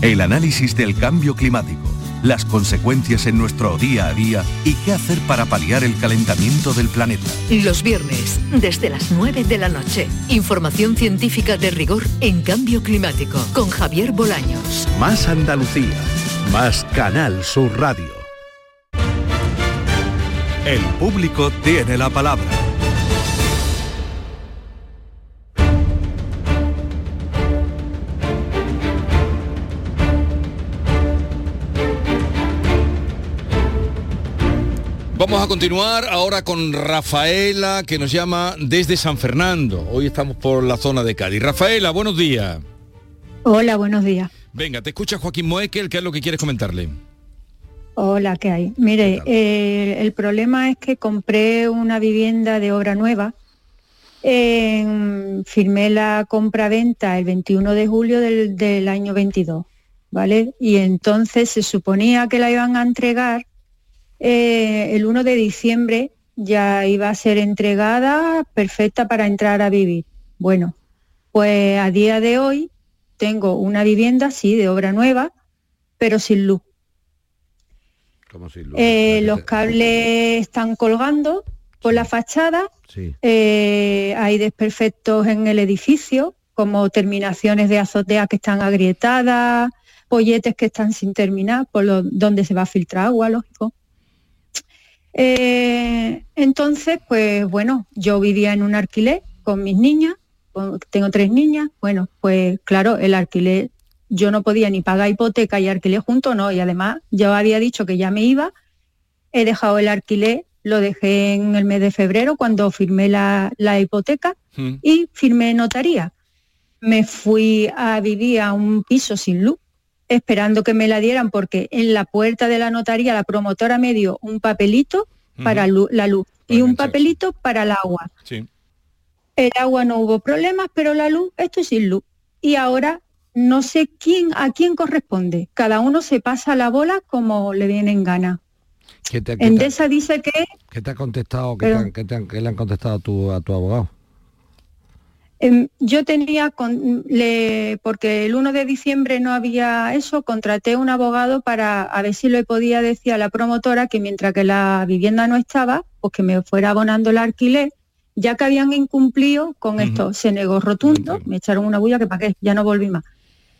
S14: El análisis del cambio climático, las consecuencias en nuestro día a día y qué hacer para paliar el calentamiento del planeta.
S2: Los viernes, desde las 9 de la noche, información científica de rigor en cambio climático con Javier Bolaños.
S15: Más Andalucía, más Canal Sur Radio.
S12: El público tiene la palabra.
S3: Vamos a continuar ahora con Rafaela, que nos llama desde San Fernando. Hoy estamos por la zona de Cádiz. Rafaela, buenos días.
S16: Hola, buenos días.
S3: Venga, te escucha Joaquín Moekel, ¿qué es lo que quieres comentarle?
S16: Hola, ¿qué hay? Mire, eh, el problema es que compré una vivienda de obra nueva. en- firmé la compra-venta el 21 de julio del, del año 22, ¿vale? Y entonces se suponía que la iban a entregar eh, el 1 de diciembre, ya iba a ser entregada perfecta para entrar a vivir. Bueno, pues a día de hoy tengo una vivienda, sí, de obra nueva, pero sin luz.
S4: Como si lo-
S16: Eh, los cables están colgando por la fachada,
S4: Sí.
S16: eh, hay desperfectos en el edificio, como terminaciones de azotea que están agrietadas, polletes que están sin terminar, por lo, donde se va a filtrar agua, lógico. Eh, entonces, pues bueno, yo vivía en un alquiler con mis niñas, con- tengo tres niñas, bueno, pues claro, el alquiler, yo no podía ni pagar hipoteca y alquiler junto, no, y además yo había dicho que ya me iba, he dejado el alquiler, lo dejé en el mes de febrero cuando firmé la, la hipoteca y firmé notaría. Me fui a vivir a un piso sin luz, esperando que me la dieran porque en la puerta de la notaría la promotora me dio un papelito para lu- la luz y un papelito para el agua.
S3: Sí.
S16: el agua no hubo problemas, pero la luz, esto es sin luz. Y ahora no sé quién a quién corresponde. Cada uno se pasa la bola como le viene en gana.
S4: ¿Qué te, qué te-
S16: Endesa dice que
S4: qué te ha contestado? ¿Qué,
S16: Pero-
S4: te han- qué te han- qué le han contestado a tu, a tu abogado?
S16: Em, yo tenía, con, le, porque el 1 de diciembre no había eso, contraté un abogado para a ver si le podía decir a la promotora que mientras que la vivienda no estaba, pues que me fuera abonando el alquiler, ya que habían incumplido con esto. Se negó rotundo, me echaron una bulla que para qué, ya no volví más.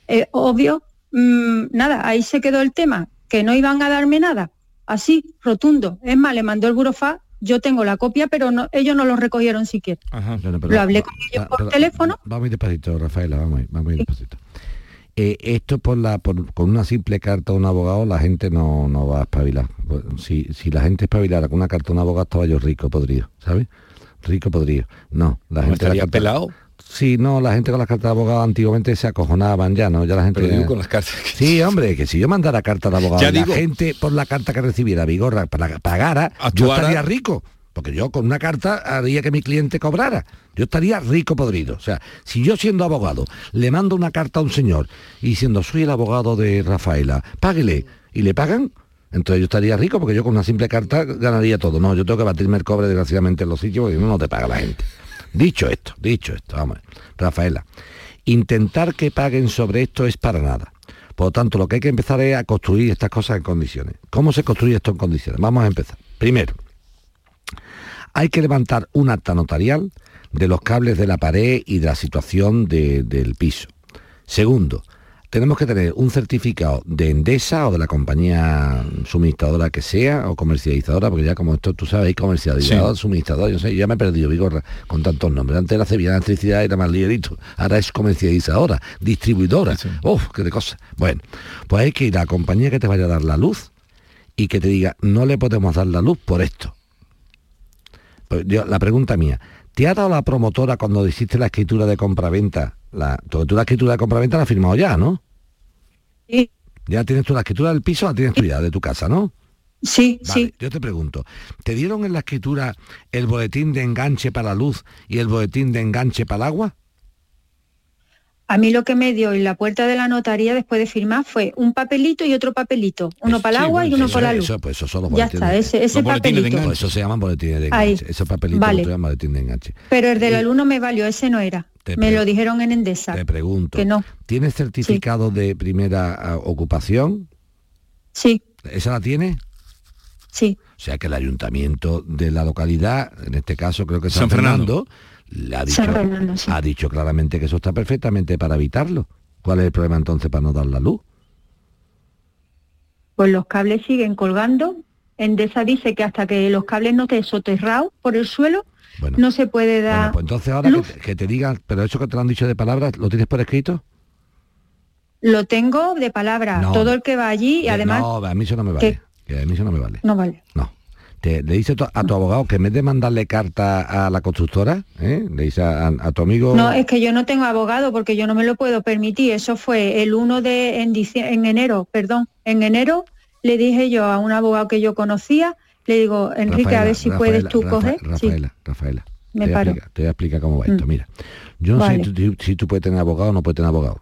S16: Eh, obvio, mm, nada, ahí se quedó el tema, que no iban a darme nada, así, rotundo. Es más, le mandó el burofax, yo tengo la copia, pero no, ellos no lo recogieron siquiera.
S4: Pero-
S16: Lo hablé con ellos
S4: va-
S16: por teléfono.
S4: Vamos a ir despacito, Rafaela, vamos a ir, vamos a ir despacito. Eh, esto por la, por- con una simple carta a un abogado la gente no, no va a espabilar. Pues, Si, si la gente espabilara con una carta a un abogado estaba yo rico podrido, ¿sabes? Rico podrido. No, la gente
S3: estaría
S4: la carta-
S3: pelado?
S4: Sí, no, la gente con las cartas de abogado antiguamente se acojonaban ya, ¿no? Ya la gente.
S3: Pero digo con las cartas.
S4: Sí, hombre, que si yo mandara carta de abogado
S3: Ya
S4: la
S3: digo.
S4: gente por la carta que recibiera Vigorra para pagara, yo estaría rico. Porque yo con una carta haría que mi cliente cobrara. Yo estaría rico podrido. O sea, si yo siendo abogado le mando una carta a un señor y diciendo soy el abogado de Rafaela, páguele, y le pagan, entonces yo estaría rico porque yo con una simple carta ganaría todo. No, yo tengo que batirme el cobre desgraciadamente en los sitios porque no, no te paga la gente. Dicho esto, dicho esto, vamos. Rafaela, intentar que paguen sobre esto es para nada. Por lo tanto, lo que hay que empezar es a construir estas cosas en condiciones. ¿Cómo se construye esto en condiciones? Vamos a empezar. Primero, hay que levantar un acta notarial de los cables de la pared y de la situación de- del piso. Segundo, tenemos que tener un certificado de Endesa o de la compañía suministradora que sea o comercializadora, porque ya como esto tú sabes, hay comercializador, suministrador, yo sé, ya me he perdido, Vigorra, con tantos nombres. Antes era Sevilla Electricidad era más ligerito, ahora es comercializadora, distribuidora, uf, qué de cosas. Bueno, pues hay que ir a la compañía que te vaya a dar la luz y que te diga, no le podemos dar la luz por esto. Pues yo- la pregunta mía, ¿te ha dado la promotora cuando hiciste la escritura de compraventa? La, tú, tú la escritura de compraventa la has firmado ya, ¿no?
S16: Sí.
S4: Ya tienes tú la escritura del piso, la tienes tú ya, de tu casa, ¿no?
S16: Sí,
S4: Vale,
S16: sí.
S4: Yo te pregunto, ¿te dieron en la escritura el boletín de enganche para la luz y el boletín de enganche para el agua?
S16: A mí lo que me dio en la puerta de la notaría después de firmar fue un papelito y otro papelito. Uno para el agua y uno
S4: Eso-
S16: para la luz.
S4: Eso, pues esos son los
S16: Ya está, ese- ese
S4: Los boletines de
S16: papelito.
S4: enganche. Eso se llaman boletines de
S16: Ahí.
S4: enganche. Esos papelitos
S16: Vale.
S4: se llaman boletín de enganche.
S16: Pero el de la luz no me valió, ese no era. Me lo dijeron en Endesa.
S4: Te pregunto,
S16: Que no.
S4: ¿tienes certificado de primera ah, ocupación?
S16: Sí.
S4: ¿Esa la tiene?
S16: Sí.
S4: O sea que el ayuntamiento de la localidad, en este caso creo que San,
S3: San Fernando.
S4: Fernando, le ha dicho,
S16: San Fernando, sí.
S4: ha dicho claramente que eso está perfectamente para evitarlo. ¿Cuál es el problema entonces para no dar la luz?
S16: Pues los cables siguen colgando. Endesa dice que hasta que los cables no estén soterrados por el suelo, no se puede dar
S4: Bueno, pues entonces ahora
S16: luz.
S4: que te, que te digan, pero eso que te lo han dicho de palabras, ¿lo tienes por escrito?
S16: Lo tengo de palabra.
S4: No.
S16: Todo el que va allí y
S4: Eh,
S16: además
S4: No, a mí eso no me vale. Que a mí eso no me vale.
S16: no vale.
S4: Te, le dice a tu abogado que en vez de mandarle carta a la constructora, ¿eh? le dice a, a tu amigo...
S16: No, es que yo no tengo abogado porque yo no me lo puedo permitir. Eso fue el 1 de en, en enero, perdón, en enero le dije yo a un abogado que yo conocía, le digo, Enrique, a ver si puedes tú
S4: Rafaela,
S16: coger. Sí.
S4: Rafaela, Rafaela,
S16: Me
S4: te, voy a
S16: paro.
S4: explicar, te voy a explicar cómo va esto.
S16: Mm.
S4: Mira, yo no
S16: Vale.
S4: sé si tú, si tú puedes tener abogado o no puedes tener abogado.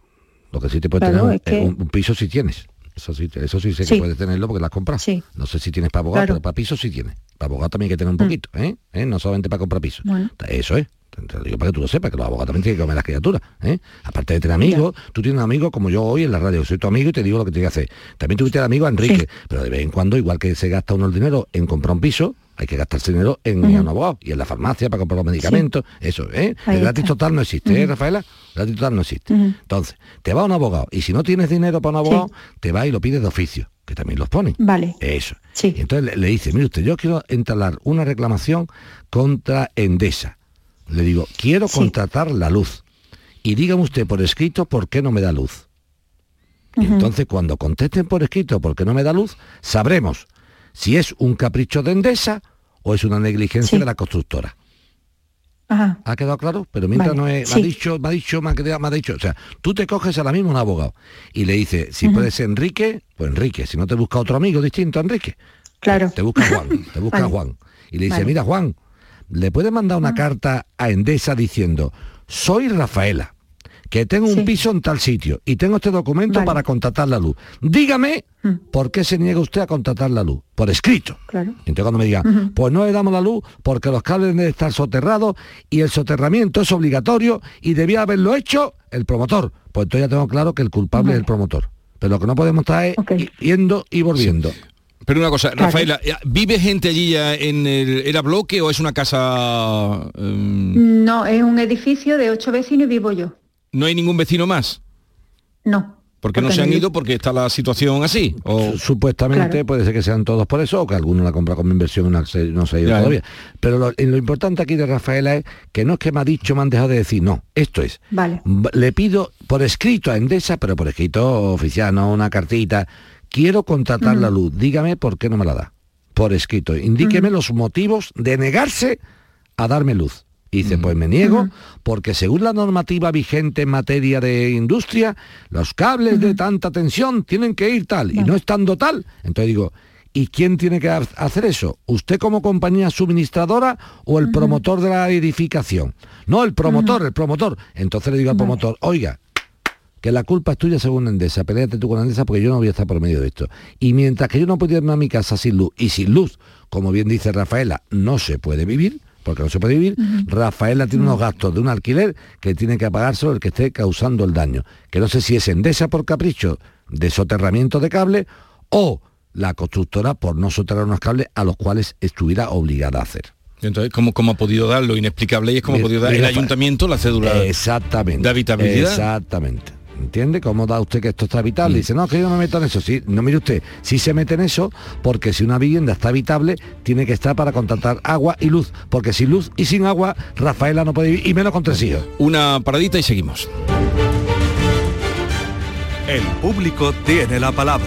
S4: Lo que sí te
S16: Claro,
S4: tener
S16: es que-
S4: un, un piso si tienes. Eso sí, eso sí sé
S16: Sí.
S4: que puedes tenerlo porque comprado.
S16: Sí.
S4: No sé si tienes para abogado,
S16: Claro.
S4: pero para piso sí tienes. Para abogado también hay que tener un
S16: Mm.
S4: poquito, ¿eh? ¿Eh? No solamente para comprar piso.
S16: Bueno.
S4: Eso es. Te lo digo para que tú lo sepas, que los abogados también tienen que comer las criaturas. ¿eh? Aparte de tener amigos, tú tienes un amigo como yo hoy en la radio, soy tu amigo y te digo lo que tienes que hacer. También tuviste el amigo a Enrique, pero de vez en cuando, igual que se gasta uno el dinero en comprar un piso, hay que gastarse dinero en, un abogado y en la farmacia para comprar los medicamentos, eso, ¿eh?
S16: Ahí
S4: el gratis
S16: está.
S4: total no existe, ¿eh. Rafaela? El gratis total no existe. Entonces, te va un abogado y si no tienes dinero para un abogado, te va y lo pides de oficio, que también los ponen.
S16: Vale.
S4: Eso. Y entonces le, le dice, mire usted, yo quiero entalar una reclamación contra Endesa. Le digo, quiero contratar la luz. Y dígame usted por escrito por qué no me da luz. Y entonces cuando contesten por escrito por qué no me da luz, sabremos si es un capricho de Endesa o es una negligencia de la constructora.
S16: Ajá.
S4: ¿Ha quedado claro? Pero mientras
S16: Vale,
S4: no me
S16: sí.
S4: ha dicho, me ha dicho, me ha, quedado- me ha dicho, o sea, tú te coges ahora mismo un abogado y le dices, si
S16: Ujú.
S4: puede ser Enrique, pues Enrique, si no te busca otro amigo distinto a Enrique,
S16: Claro.
S4: te busca Juan, te busca
S16: Vale.
S4: Juan. Y le dice,
S16: Vale.
S4: mira Juan, le puede mandar una carta a Endesa diciendo, soy Rafaela, que tengo un piso en tal sitio y tengo este documento para contratar la luz. Dígame por qué se niega usted a contratar la luz. Por escrito.
S16: Claro.
S4: Entonces cuando me digan, pues no le damos la luz porque los cables deben estar soterrados y el soterramiento es obligatorio y debía haberlo hecho el promotor. Pues entonces ya tengo claro que el culpable es el promotor. Pero lo que no podemos estar es yendo y volviendo.
S3: Pero una cosa,
S16: Claro.
S3: Rafaela, ¿vive gente allí ya en el... ¿Era bloque o es una casa... em,
S16: No, es un edificio de ocho vecinos y vivo yo.
S3: No hay ningún vecino más?
S16: No.
S3: Porque no se han ido porque está la situación así. O...
S4: Supuestamente
S16: Claro.
S4: puede ser que sean todos por eso o que alguno la compra como inversión y no se, no se ha ido
S3: Ya,
S4: todavía. Pero lo, lo importante aquí de Rafaela es que no es que me ha dicho, me han dejado de decir, no, esto es.
S16: Vale.
S4: Le pido por escrito a Endesa, pero por escrito oficial, no una cartita. Quiero contratar la luz, dígame por qué no me la da. Por escrito. Indíqueme los motivos de negarse a darme luz. Y dice, pues me niego porque según la normativa vigente en materia de industria, los cables de tanta tensión tienen que ir tal y no estando tal. Entonces digo, ¿y quién tiene que ha- hacer eso? ¿Usted como compañía suministradora o el promotor de la edificación? No, el promotor, el promotor. Entonces le digo al promotor, oiga, que la culpa es tuya según Endesa, peleate tú con Endesa porque yo no voy a estar por medio de esto. Y mientras que yo no puedo irme a mi casa sin luz, y sin luz, como bien dice Rafaela, no se puede vivir, porque no se puede vivir, Rafaela tiene unos gastos de un alquiler que tiene que pagárselo el que esté causando el daño. Que no sé si es Endesa por capricho de soterramiento de cable o la constructora por no soterrar unos cables a los cuales estuviera obligada a hacer.
S3: Entonces, ¿cómo, cómo ha podido dar lo inexplicable y es como ha podido dar el ayuntamiento la cédula
S4: Exactamente.
S3: de habitabilidad?
S4: Exactamente. ¿Entiende? ¿Cómo da usted que esto está habitable? Dice, no, que yo no me meto en eso. Sí, no mire usted, sí se mete en eso porque si una vivienda está habitable, tiene que estar para contratar agua y luz. Porque sin luz y sin agua, Rafaela no puede vivir, y menos con tres hijos.
S3: Una paradita y seguimos.
S12: El público tiene la palabra.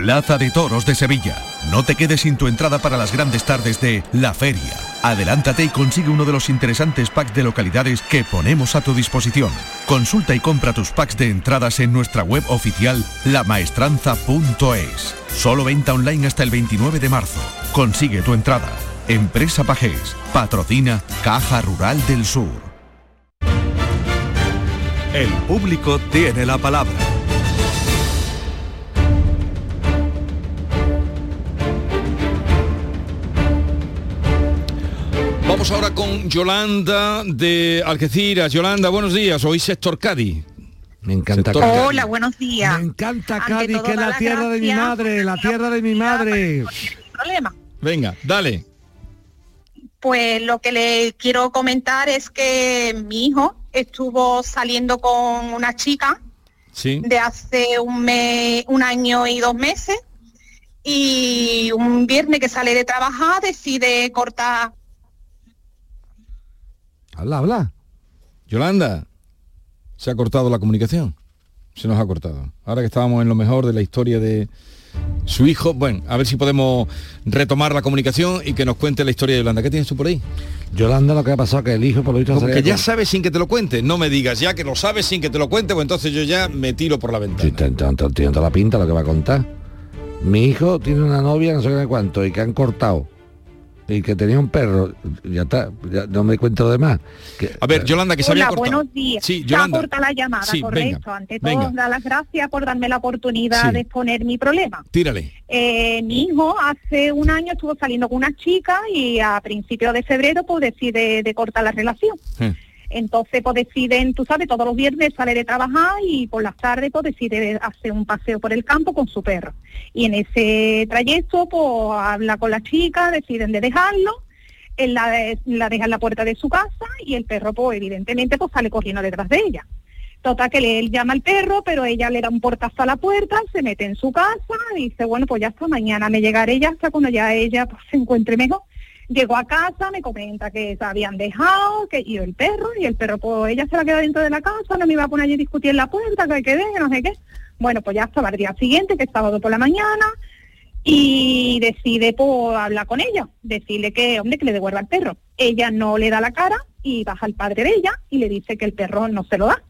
S14: Plaza de Toros de Sevilla. No te quedes sin tu entrada para las grandes tardes de La Feria. Adelántate y consigue uno de los interesantes packs de localidades que ponemos a tu disposición. Consulta y compra tus packs de entradas en nuestra web oficial lamaestranza.es. Solo venta online hasta el 29 de marzo. Consigue tu entrada. Empresa Pajés. Patrocina Caja Rural del Sur.
S12: El público tiene la palabra.
S3: Vamos ahora con Yolanda de Algeciras. Yolanda, buenos días. Hoy Sector Cádiz.
S4: Me encanta
S3: Cádiz.
S17: Hola, buenos días.
S4: Me encanta
S17: Ante
S4: Cádiz,
S17: todo,
S4: que es la tierra de mi madre, la tierra de mi madre.
S17: problema.
S3: Venga, dale.
S17: Pues lo que le quiero comentar es que mi hijo estuvo saliendo con una chica
S3: Sí.
S17: de hace un mes, un año y dos meses y un viernes que sale de trabajar decide cortar
S4: Habla, habla.
S3: Yolanda, se ha cortado la comunicación. Se nos ha cortado. Ahora que estábamos en lo mejor de la historia de su hijo, bueno, a ver si podemos retomar la comunicación y que nos cuente la historia de Yolanda. ¿Qué tienes tú por ahí?
S4: Yolanda lo que ha pasado que el hijo por lo visto
S3: Porque ya
S4: con-
S3: sabes sin que te lo cuente. No me digas ya que lo sabes sin que te lo cuente, pues entonces yo ya me tiro por la ventana.
S4: Sí, tiene toda la pinta lo que va a contar. Mi hijo tiene una novia, no sé qué cuánto, y que han cortado. Y que tenía un perro. Ya está, ya no me cuento lo demás. Que-
S3: A ver, Yolanda, que se había
S17: Hola,
S3: cortado.
S17: buenos días.
S3: Sí,
S17: Se ha
S3: Yolanda.
S17: cortado la llamada,
S3: Sí,
S17: correcto.
S3: venga,
S17: Ante todo,
S3: venga.
S17: dar las gracias por darme la oportunidad
S3: Sí.
S17: de exponer mi problema.
S3: Tírale.
S17: Eh, mi hijo hace un año estuvo saliendo con una chica y a principios de febrero pues decide de cortar la relación.
S3: Eh.
S17: Entonces pues deciden, tú sabes, todos los viernes sale de trabajar y por las tardes pues decide hacer un paseo por el campo con su perro. Y en ese trayecto pues habla con la chica, deciden de dejarlo, él la, la deja en la puerta de su casa y el perro pues evidentemente pues sale corriendo detrás de ella. Total que él llama al perro, pero ella le da un portazo a la puerta, se mete en su casa y dice, bueno, pues ya hasta mañana me llegaré ya hasta cuando ya ella pues, se encuentre mejor. Llegó a casa, me comenta que se habían dejado, que y el perro, y el perro, pues ella se la queda dentro de la casa, no me iba a poner allí a discutir en la puerta, que hay que no sé qué. Bueno, pues ya estaba el día siguiente, que es sábado por la mañana, y decide pues hablar con ella, decirle que, hombre, que le devuelva el perro. Ella no le da la cara y baja al padre de ella y le dice que el perro no se lo da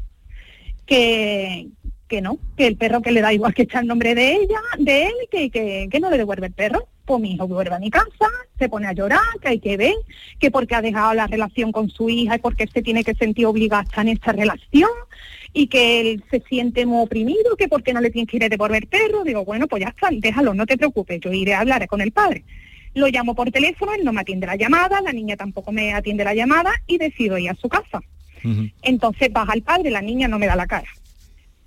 S17: que, que no, que el perro que le da igual que echa el nombre de ella, de él, que, que, que no le devuelve el perro. Pues mi hijo vuelve a mi casa, se pone a llorar, que hay que ver, que porque ha dejado la relación con su hija y porque se tiene que sentir obligado a estar en esta relación y que él se siente muy oprimido, que porque no le tiene que ir a devolver perro. Digo, bueno, pues ya está, déjalo, no te preocupes, yo iré a hablar con el padre. Lo llamo por teléfono, él no me atiende la llamada, la niña tampoco me atiende la llamada y decido ir a su casa. Entonces baja el padre, la niña no me da la cara.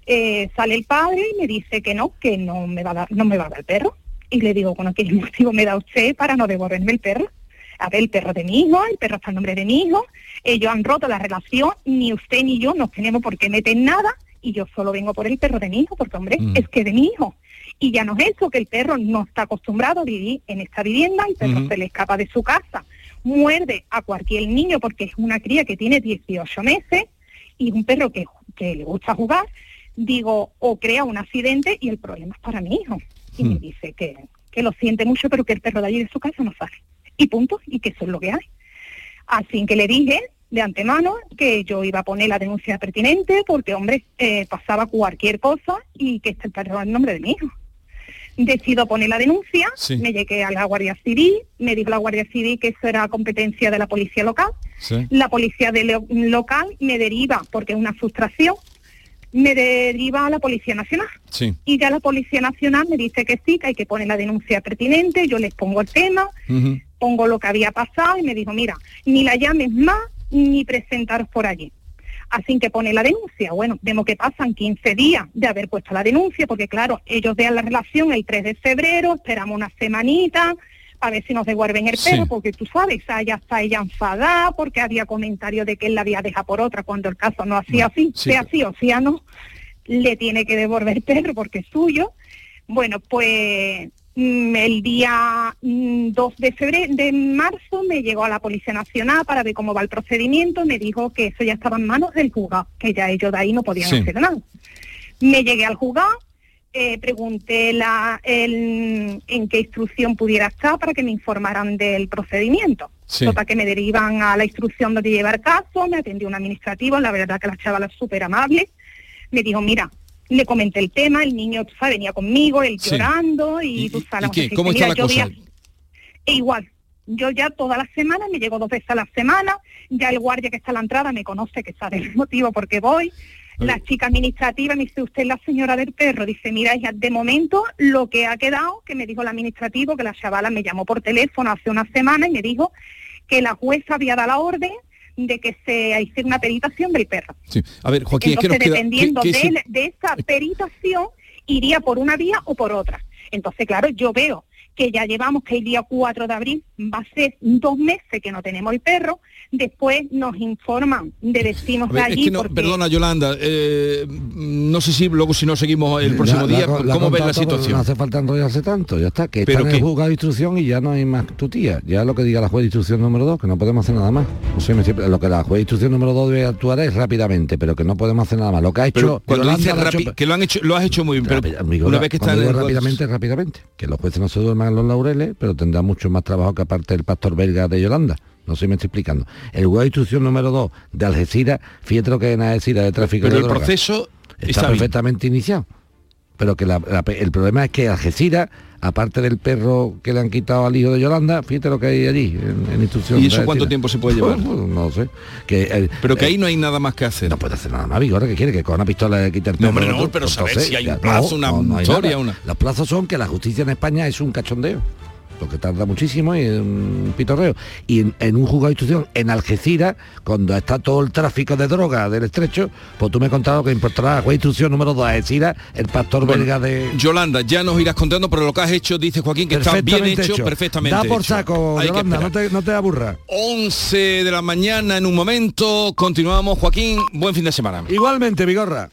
S17: Eh, sale el padre y me dice que no, que no me va a dar, no me va a dar el perro. Y le digo, bueno, ¿qué motivo me da usted para no devolverme el perro? A ver, el perro de mi hijo, el perro está el nombre de mi hijo, ellos han roto la relación, ni usted ni yo nos tenemos por qué meter nada, y yo solo vengo por el perro de mi hijo, porque hombre,
S18: Mm.
S17: es que de mi hijo. Y ya no es eso, que el perro no está acostumbrado a vivir en esta vivienda, el perro se le escapa de su casa, muerde a cualquier niño porque es una cría que tiene 18 meses y un perro que, que le gusta jugar, digo, o crea un accidente y el problema es para mi hijo. Y me dice que, que lo siente mucho, pero que el perro de allí de su casa no sale. Y punto, y que eso es lo que hay. Así que le dije de antemano que yo iba a poner la denuncia pertinente porque, hombre, eh, pasaba cualquier cosa y que este perro es el nombre de mi hijo. Decido poner la denuncia,
S18: Sí.
S17: me llegué a la Guardia Civil, me dijo la Guardia Civil que eso era competencia de la policía local. La policía de lo- local me deriva, porque es una frustración, me deriva a la Policía Nacional.
S3: Sí.
S17: Y ya la Policía Nacional me dice que sí, que hay que poner la denuncia pertinente, yo les pongo el tema, pongo lo que había pasado y me dijo, mira, ni la llames más ni presentaros por allí. Así que pone la denuncia. Bueno, vemos que pasan 15 días de haber puesto la denuncia, porque claro, ellos vean la relación el 3 de febrero, esperamos una semanita a ver si nos devuelven el
S18: Sí.
S17: perro, porque tú sabes, ya está ella enfadada, porque había comentarios de que él la había dejado por otra cuando el caso no hacía así,
S18: sí.
S17: sea así o sea no, le tiene que devolver el perro porque es suyo. Bueno, pues mm, el día mm, 2 de febrero, de marzo, me llegó a la Policía Nacional para ver cómo va el procedimiento. Me dijo que eso ya estaba en manos del juzgado, que ya ellos de ahí no podían
S18: Sí.
S17: hacer nada. Me llegué al juzgado, eh, pregunté la, el- en qué instrucción pudiera estar para que me informaran del procedimiento.
S18: Sí.
S17: Total que me derivan a la instrucción donde lleva el caso, me atendió un administrativo, la verdad que la chavala es súper amable. Me dijo, mira, le comenté el tema, el niño, tú sabes, venía conmigo, él
S3: Sí.
S17: llorando y, tú sabes,
S3: ¿Y qué? ¿Cómo está
S17: mira,
S3: la cosa?
S17: e igual, yo ya todas las semanas, me llego dos veces a la semana, ya el guardia que está a la entrada me conoce, que sabe el motivo por qué voy. La chica administrativa me dice, usted es la señora del perro. Dice, mira, hija, de momento lo que ha quedado, que me dijo el administrativo, que la chavala me llamó por teléfono hace una semana y me dijo que la jueza había dado la orden de que se hiciera una peritación del perro.
S3: Sí. A ver, Joaquín, es que
S17: Entonces,
S3: queda...
S17: dependiendo
S3: ¿qué- qué si-
S17: de, de esa peritación, iría por una vía o por otra. Entonces, claro, yo veo que ya llevamos que el día 4 de abril va a ser dos meses que no tenemos el perro, después nos informan de destinos
S3: ver,
S17: de
S3: es
S17: allí.
S3: que no-
S17: porque-
S3: Perdona, Yolanda, eh, no sé si luego si no seguimos el próximo
S4: La-
S3: día,
S4: la
S3: ¿cómo ves la
S4: todo,
S3: situación?
S4: No hace falta enrollarse tanto, ya está. Que
S3: ¿Pero
S4: está en el juzgado de instrucción y ya no hay más tutía. Ya lo que diga la juez de instrucción número 2, que no podemos hacer nada más. Lo que la juez de instrucción número 2 debe actuar es rápidamente, pero que no podemos hacer nada más. Lo que ha hecho...
S3: Pero cuando
S4: Yolanda
S3: dices
S4: lo ha hecho-
S3: rapi- que lo han hecho, lo has hecho muy bien, pero
S4: amigo,
S3: una vez que en el-
S4: rápidamente, rápidamente. Que los jueces no se duerman en los laureles, pero tendrá mucho más trabajo que aparte el pastor belga de Yolanda. No sé si me estoy explicando. El juez de instrucción número 2 de Algeciras, fíjate lo que es en Algeciras de tráfico
S3: Pero
S4: de
S3: el proceso
S4: está, perfectamente iniciado. Pero que la- la- el problema es que Algeciras, aparte del perro que le han quitado al hijo de Yolanda, fíjate lo que hay allí en, en instrucción.
S3: ¿Y eso cuánto tiempo se puede llevar?
S4: Pues, no sé. Que, eh,
S3: Pero que
S4: eh,
S3: ahí no hay nada más que hacer.
S4: no puede hacer nada más, Vigor, que quiere que con una pistola le quite el
S3: No,
S4: perro.
S3: hombre, no, pero saber si hay un
S4: ya,
S3: plazo, una historia, una-
S4: Los plazos son que la justicia en España es un cachondeo. Lo que tarda muchísimo y es un pitorreo. Y en, en un juzgado de instrucción en Algeciras, cuando está todo el tráfico de droga del estrecho, pues tú me contabas lo que importará juez de instrucción número 2 Algeciras, el pastor
S3: Bueno,
S4: belga de.
S3: Yolanda, ya nos irás contando, pero lo que has hecho, dice Joaquín, que está bien hecho, perfectamente
S4: Da por
S3: hecho.
S4: saco,
S3: Hay
S4: Yolanda, no te, no te aburras.
S3: 11 de la mañana en un momento, continuamos. Joaquín, buen fin de semana.
S4: Igualmente, Vigorra.